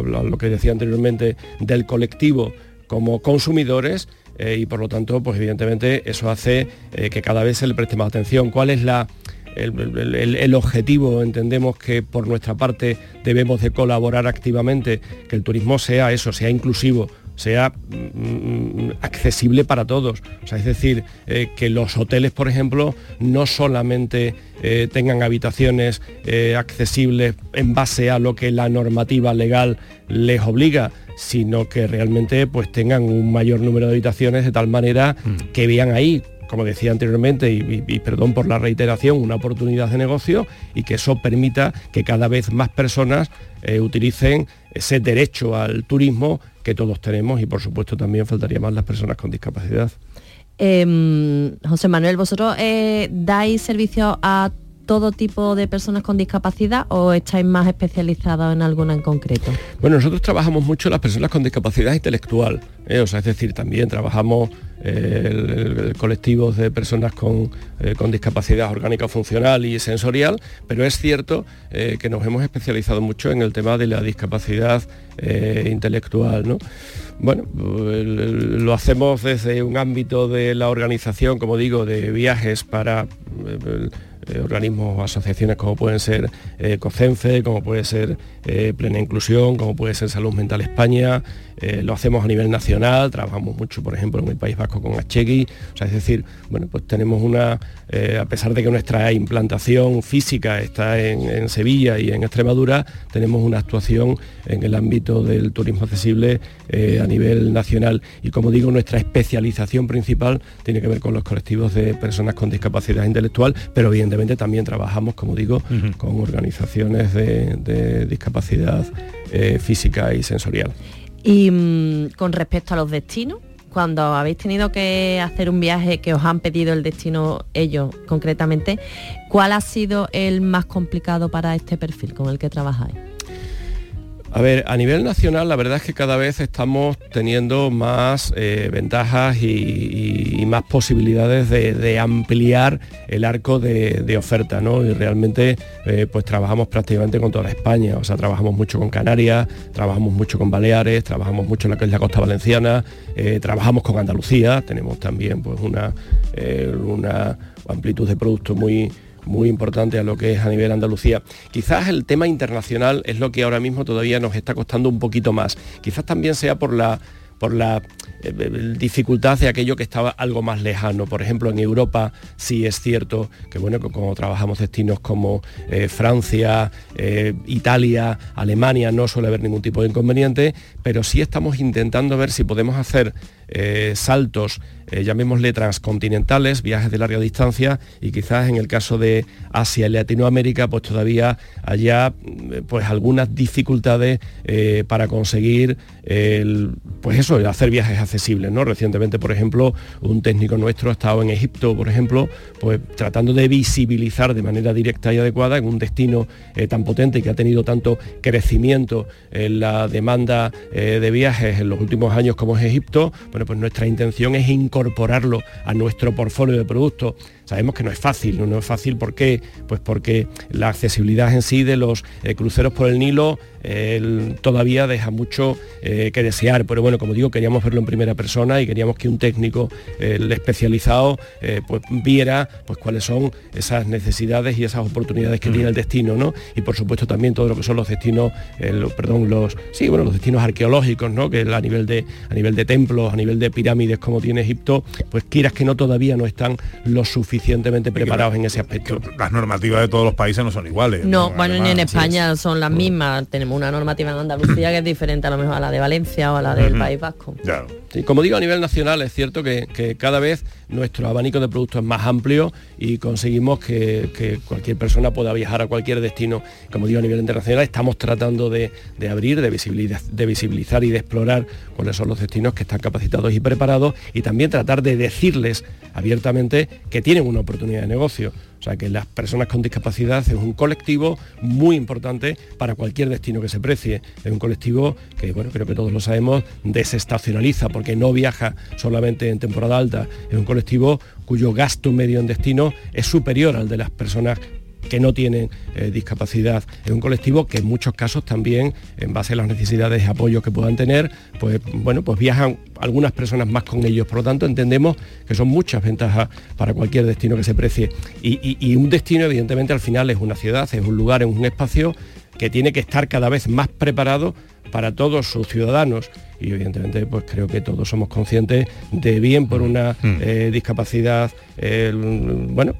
lo que decía anteriormente, del colectivo como consumidores y por lo tanto, pues evidentemente eso hace que cada vez se le preste más atención. ¿Cuál es la, el, objetivo, entendemos que por nuestra parte debemos de colaborar activamente, que el turismo sea eso, sea inclusivo, sea mm, mm, accesible para todos. es decir, eh, que los hoteles, por ejemplo, no solamente eh, tengan habitaciones eh, accesibles en base a lo que la normativa legal les obliga, sino que realmente pues tengan un mayor número de habitaciones de tal manera mm. que vean ahí como decía anteriormente, y, perdón por la reiteración, una oportunidad de negocio y que eso permita que cada vez más personas eh, utilicen ese derecho al turismo que todos tenemos y por supuesto también faltaría más las personas con discapacidad. Em, José Manuel, ¿vosotros eh, dais servicio a todo tipo de personas con discapacidad o estáis más especializados en alguna en concreto? Bueno, nosotros trabajamos mucho las personas con discapacidad intelectual, ¿eh? o sea, es decir, también trabajamos el, colectivos de personas con, eh, con, discapacidad orgánica funcional y sensorial, pero es cierto eh, que nos hemos especializado mucho en el tema de la discapacidad eh, intelectual. ¿no? Bueno, lo hacemos desde un ámbito de la organización, como digo, de viajes para eh, organismos o asociaciones como pueden ser eh, COCENFE, como puede ser eh, Plena Inclusión, como puede ser Salud Mental España, lo hacemos a nivel nacional, trabajamos mucho, por ejemplo, en el País Vasco con Achegui, o sea, es decir, bueno, pues tenemos una, a pesar de que nuestra implantación física está en, Sevilla y en Extremadura, tenemos una actuación en el ámbito del turismo accesible a nivel nacional y como digo, nuestra especialización principal tiene que ver con los colectivos de personas con discapacidad intelectual, pero evidentemente también trabajamos, como digo, con organizaciones de, discapacidad eh, física y sensorial. Y mm, con respecto a los destinos, cuando habéis tenido que hacer un viaje que os han pedido el destino ellos concretamente, ¿cuál ha sido el más complicado para este perfil con el que trabajáis? A ver, a nivel nacional la verdad es que cada vez estamos teniendo más eh, ventajas y, más posibilidades de, ampliar el arco de, oferta, ¿no? Y realmente eh, pues trabajamos prácticamente con toda España, o sea, trabajamos mucho con Canarias, trabajamos mucho con Baleares, trabajamos mucho en la costa valenciana, eh, trabajamos con Andalucía, tenemos también pues una, una amplitud de productos muy muy importante a lo que es a nivel Andalucía. Quizás el tema internacional es lo que ahora mismo todavía nos está costando un poquito más. Quizás también sea por la por la eh, dificultad de aquello que estaba algo más lejano. Por ejemplo, en Europa sí es cierto que bueno, como trabajamos destinos como eh, Francia, eh, Italia, Alemania, no suele haber ningún tipo de inconveniente, pero sí estamos intentando ver si podemos hacer saltos eh, llamémosle transcontinentales, viajes de larga distancia y quizás en el caso de Asia y Latinoamérica pues todavía haya mm, pues algunas dificultades eh, para conseguir pues eso, hacer viajes accesibles. ¿no? Recientemente, por ejemplo, un técnico nuestro ha estado en Egipto, por ejemplo, pues tratando de visibilizar de manera directa y adecuada en un destino eh, tan potente y que ha tenido tanto crecimiento en la demanda de viajes en los últimos años como es Egipto, bueno, pues nuestra intención es incorporar incorporarlo a nuestro portfolio de productos. Sabemos que no es fácil, no, es fácil ¿por qué? Pues porque la accesibilidad en sí de los eh, cruceros por el Nilo todavía deja mucho eh, que desear, pero bueno, como digo, queríamos verlo en primera persona y queríamos que un técnico especializado eh, pues viera pues cuáles son esas necesidades y esas oportunidades que tiene el destino, ¿no? Y por supuesto también todo lo que son los destinos, perdón, los sí, bueno, los destinos arqueológicos, ¿no? Que a nivel de a nivel de templos, a nivel de pirámides como tiene Egipto, pues quieras que no todavía no están lo suficiente suficientemente preparados en ese aspecto. Las normativas de todos los países no son iguales. No, bueno, ni en España son las mismas. Tenemos una normativa en Andalucía que es diferente a lo mejor a la de Valencia o a la del País Vasco. Sí, como digo, a nivel nacional es cierto que, cada vez nuestro abanico de productos es más amplio y conseguimos que, cualquier persona pueda viajar a cualquier destino. Como digo, a nivel internacional estamos tratando de, abrir, de visibilizar, de visibilizar y de explorar cuáles son los destinos que están capacitados y preparados y también tratar de decirles abiertamente que tienen una oportunidad de negocio. O sea que las personas con discapacidad es un colectivo muy importante para cualquier destino que se precie. Es un colectivo que, bueno, creo que todos lo sabemos, desestacionaliza porque no viaja solamente en temporada alta. Es un colectivo cuyo gasto medio en destino es superior al de las personas que no tienen eh, discapacidad. Es un colectivo que en muchos casos también, en base a las necesidades y apoyos que puedan tener, pues bueno, pues viajan algunas personas más con ellos. Por lo tanto, entendemos que son muchas ventajas para cualquier destino que se precie. y un destino, evidentemente, al final es una ciudad, es un lugar, es un espacio que tiene que estar cada vez más preparado para todos sus ciudadanos y evidentemente pues creo que todos somos conscientes de bien por una mm. eh, discapacidad bueno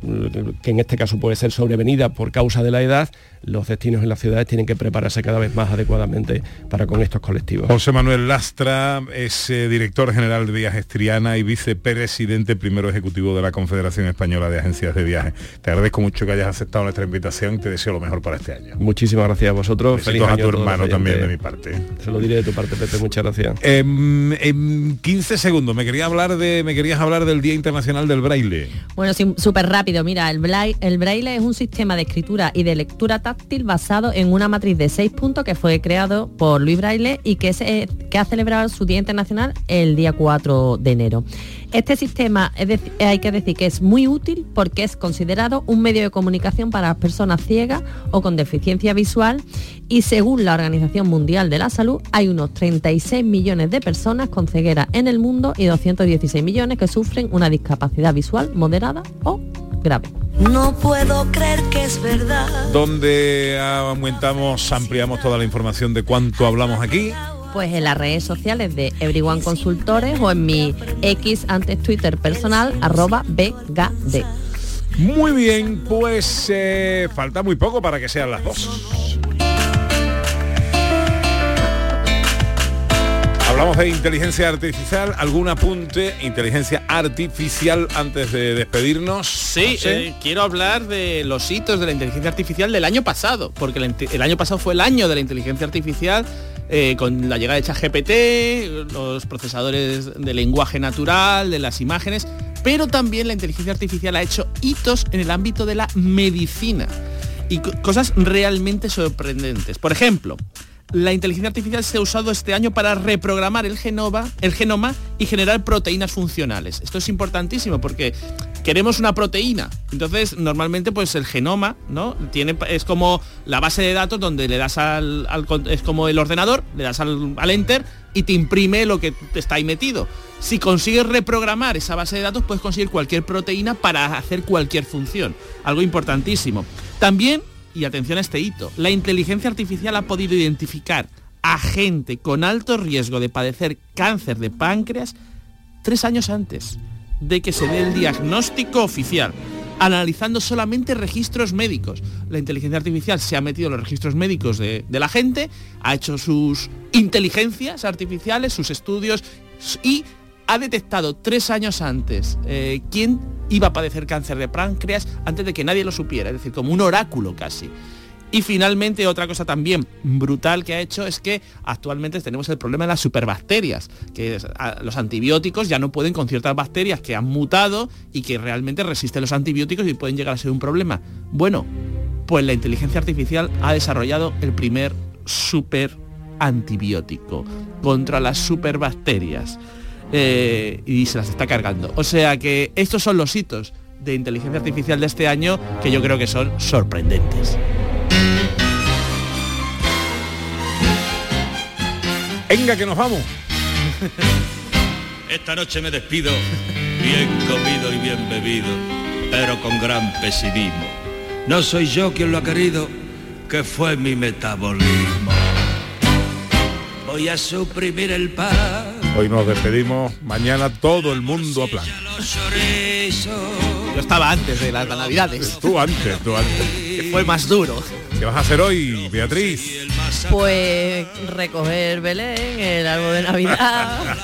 que en este caso puede ser sobrevenida por causa de la edad los destinos en las ciudades tienen que prepararse cada vez más adecuadamente para con estos colectivos. José Manuel Lastra es eh, director general de Viajes Triana y vicepresidente primero ejecutivo de la Confederación Española de Agencias de Viajes. Te agradezco mucho que hayas aceptado nuestra invitación y te deseo lo mejor para este año. Muchísimas gracias a vosotros. Feliz año a tu hermano también de mi parte. Se lo diré de tu parte, Pepe. Muchas gracias. en 15 segundos, me quería hablar de, me querías hablar del Día Internacional del Braille. Bueno, súper rápido. Mira, el braille, el braille es un sistema de escritura y de lectura basado en una matriz de seis puntos que fue creado por Luis Braille y que, se, que ha celebrado su Día Internacional el día 4 de enero. Este sistema hay que decir que es muy útil porque es considerado un medio de comunicación para las personas ciegas o con deficiencia visual y según la Organización Mundial de la Salud hay unos 36 millones de personas con ceguera en el mundo y 216 millones que sufren una discapacidad visual moderada o grave. No puedo creer que es verdad. Donde aumentamos, ampliamos toda la información de cuánto hablamos aquí. Pues en las redes sociales de Everyone Consultores o en mi X antes Twitter personal arroba BGD. Muy bien, pues eh, falta muy poco para que sean las dos. Hablamos de inteligencia artificial, algún apunte, inteligencia artificial antes de despedirnos. Sí, eh, quiero hablar de los hitos de la inteligencia artificial del año pasado, porque el, año pasado fue el año de la inteligencia artificial eh, con la llegada de ChatGPT, los procesadores de lenguaje natural, de las imágenes, pero también la inteligencia artificial ha hecho hitos en el ámbito de la medicina y cosas realmente sorprendentes. Por ejemplo, la inteligencia artificial se ha usado este año para reprogramar el genoma, el genoma y generar proteínas funcionales. Esto es importantísimo porque queremos una proteína. Entonces, normalmente, pues el genoma, ¿no? Tiene, es como la base de datos donde le das al, es como el ordenador, le das al, al, enter y te imprime lo que está ahí metido. Si consigues reprogramar esa base de datos, puedes conseguir cualquier proteína para hacer cualquier función. Algo importantísimo. También y atención a este hito, la inteligencia artificial ha podido identificar a gente con alto riesgo de padecer cáncer de páncreas tres años antes de que se dé el diagnóstico oficial, analizando solamente registros médicos. La inteligencia artificial se ha metido en los registros médicos de, la gente, ha hecho sus inteligencias artificiales, sus estudios y ha detectado tres años antes eh, quién iba a padecer cáncer de páncreas antes de que nadie lo supiera, es decir, como un oráculo casi. Y finalmente otra cosa también brutal que ha hecho es que actualmente tenemos el problema de las superbacterias, que los antibióticos ya no pueden con ciertas bacterias que han mutado y que realmente resisten los antibióticos y pueden llegar a ser un problema. Bueno, pues la inteligencia artificial ha desarrollado el primer super antibiótico contra las superbacterias. Eh, y se las está cargando. O sea que estos son los hitos de inteligencia artificial de este año que yo creo que son sorprendentes. Venga, que nos vamos. Esta noche me despido, bien comido y bien bebido, pero con gran pesimismo. No soy yo quien lo ha querido, que fue mi metabolismo. Voy a suprimir el pan Hoy nos despedimos, mañana todo el mundo a plan. Yo estaba antes de las navidades. Tú antes, tú antes. Que fue más duro. ¿Qué vas a hacer hoy, Beatriz? Pues recoger Belén, el árbol de Navidad.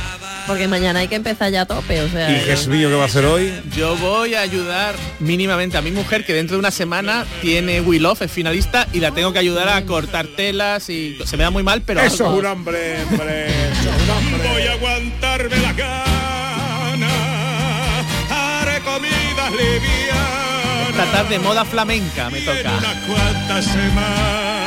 Porque mañana hay que empezar ya a tope, o sea. ¿Y qué es mío que va a hacer hoy? Yo voy a ayudar mínimamente a mi mujer que dentro de una semana tiene Will Off, es finalista, y la tengo que ayudar a cortar telas y se me da muy mal, pero. Eso algo- es un hambre, hombre. Eso es un hambre. Voy a aguantarme la gana, haré comidas livianas. Tratar de moda flamenca me toca. Unas cuantas semanas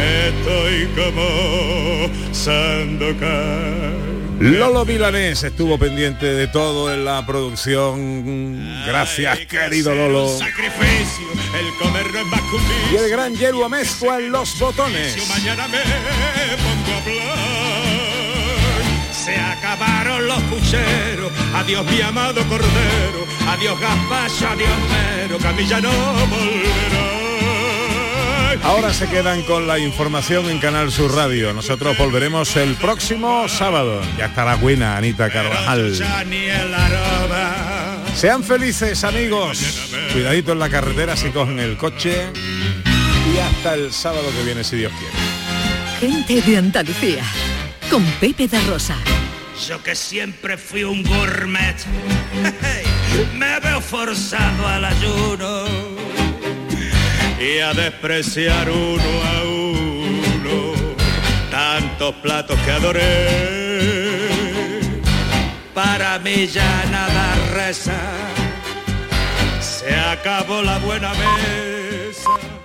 estoy como Sandokan. Lolo Milanés estuvo pendiente de todo en la producción. Gracias, querido Lolo. Sacrificio, el comer no es más. Y el gran Yeru Amezcua en los botones. Mañana me pongo a plan. Se acabaron los pucheros. Adiós mi amado cordero. Adiós gazpacho, adiós mero. Que a mí ya no volverá. Ahora se quedan con la información en Canal Sur Radio. Nosotros volveremos el próximo sábado. Ya estará buena Anita Carvajal. Sean felices amigos. Cuidadito en la carretera si cogen el coche. Y hasta el sábado que viene si Dios quiere. Gente de Andalucía, con Pepe da Rosa. Yo que siempre fui un gourmet, me veo forzado al ayuno y a despreciar uno a uno tantos platos que adoré. Para mí ya nada reza, se acabó la buena mesa.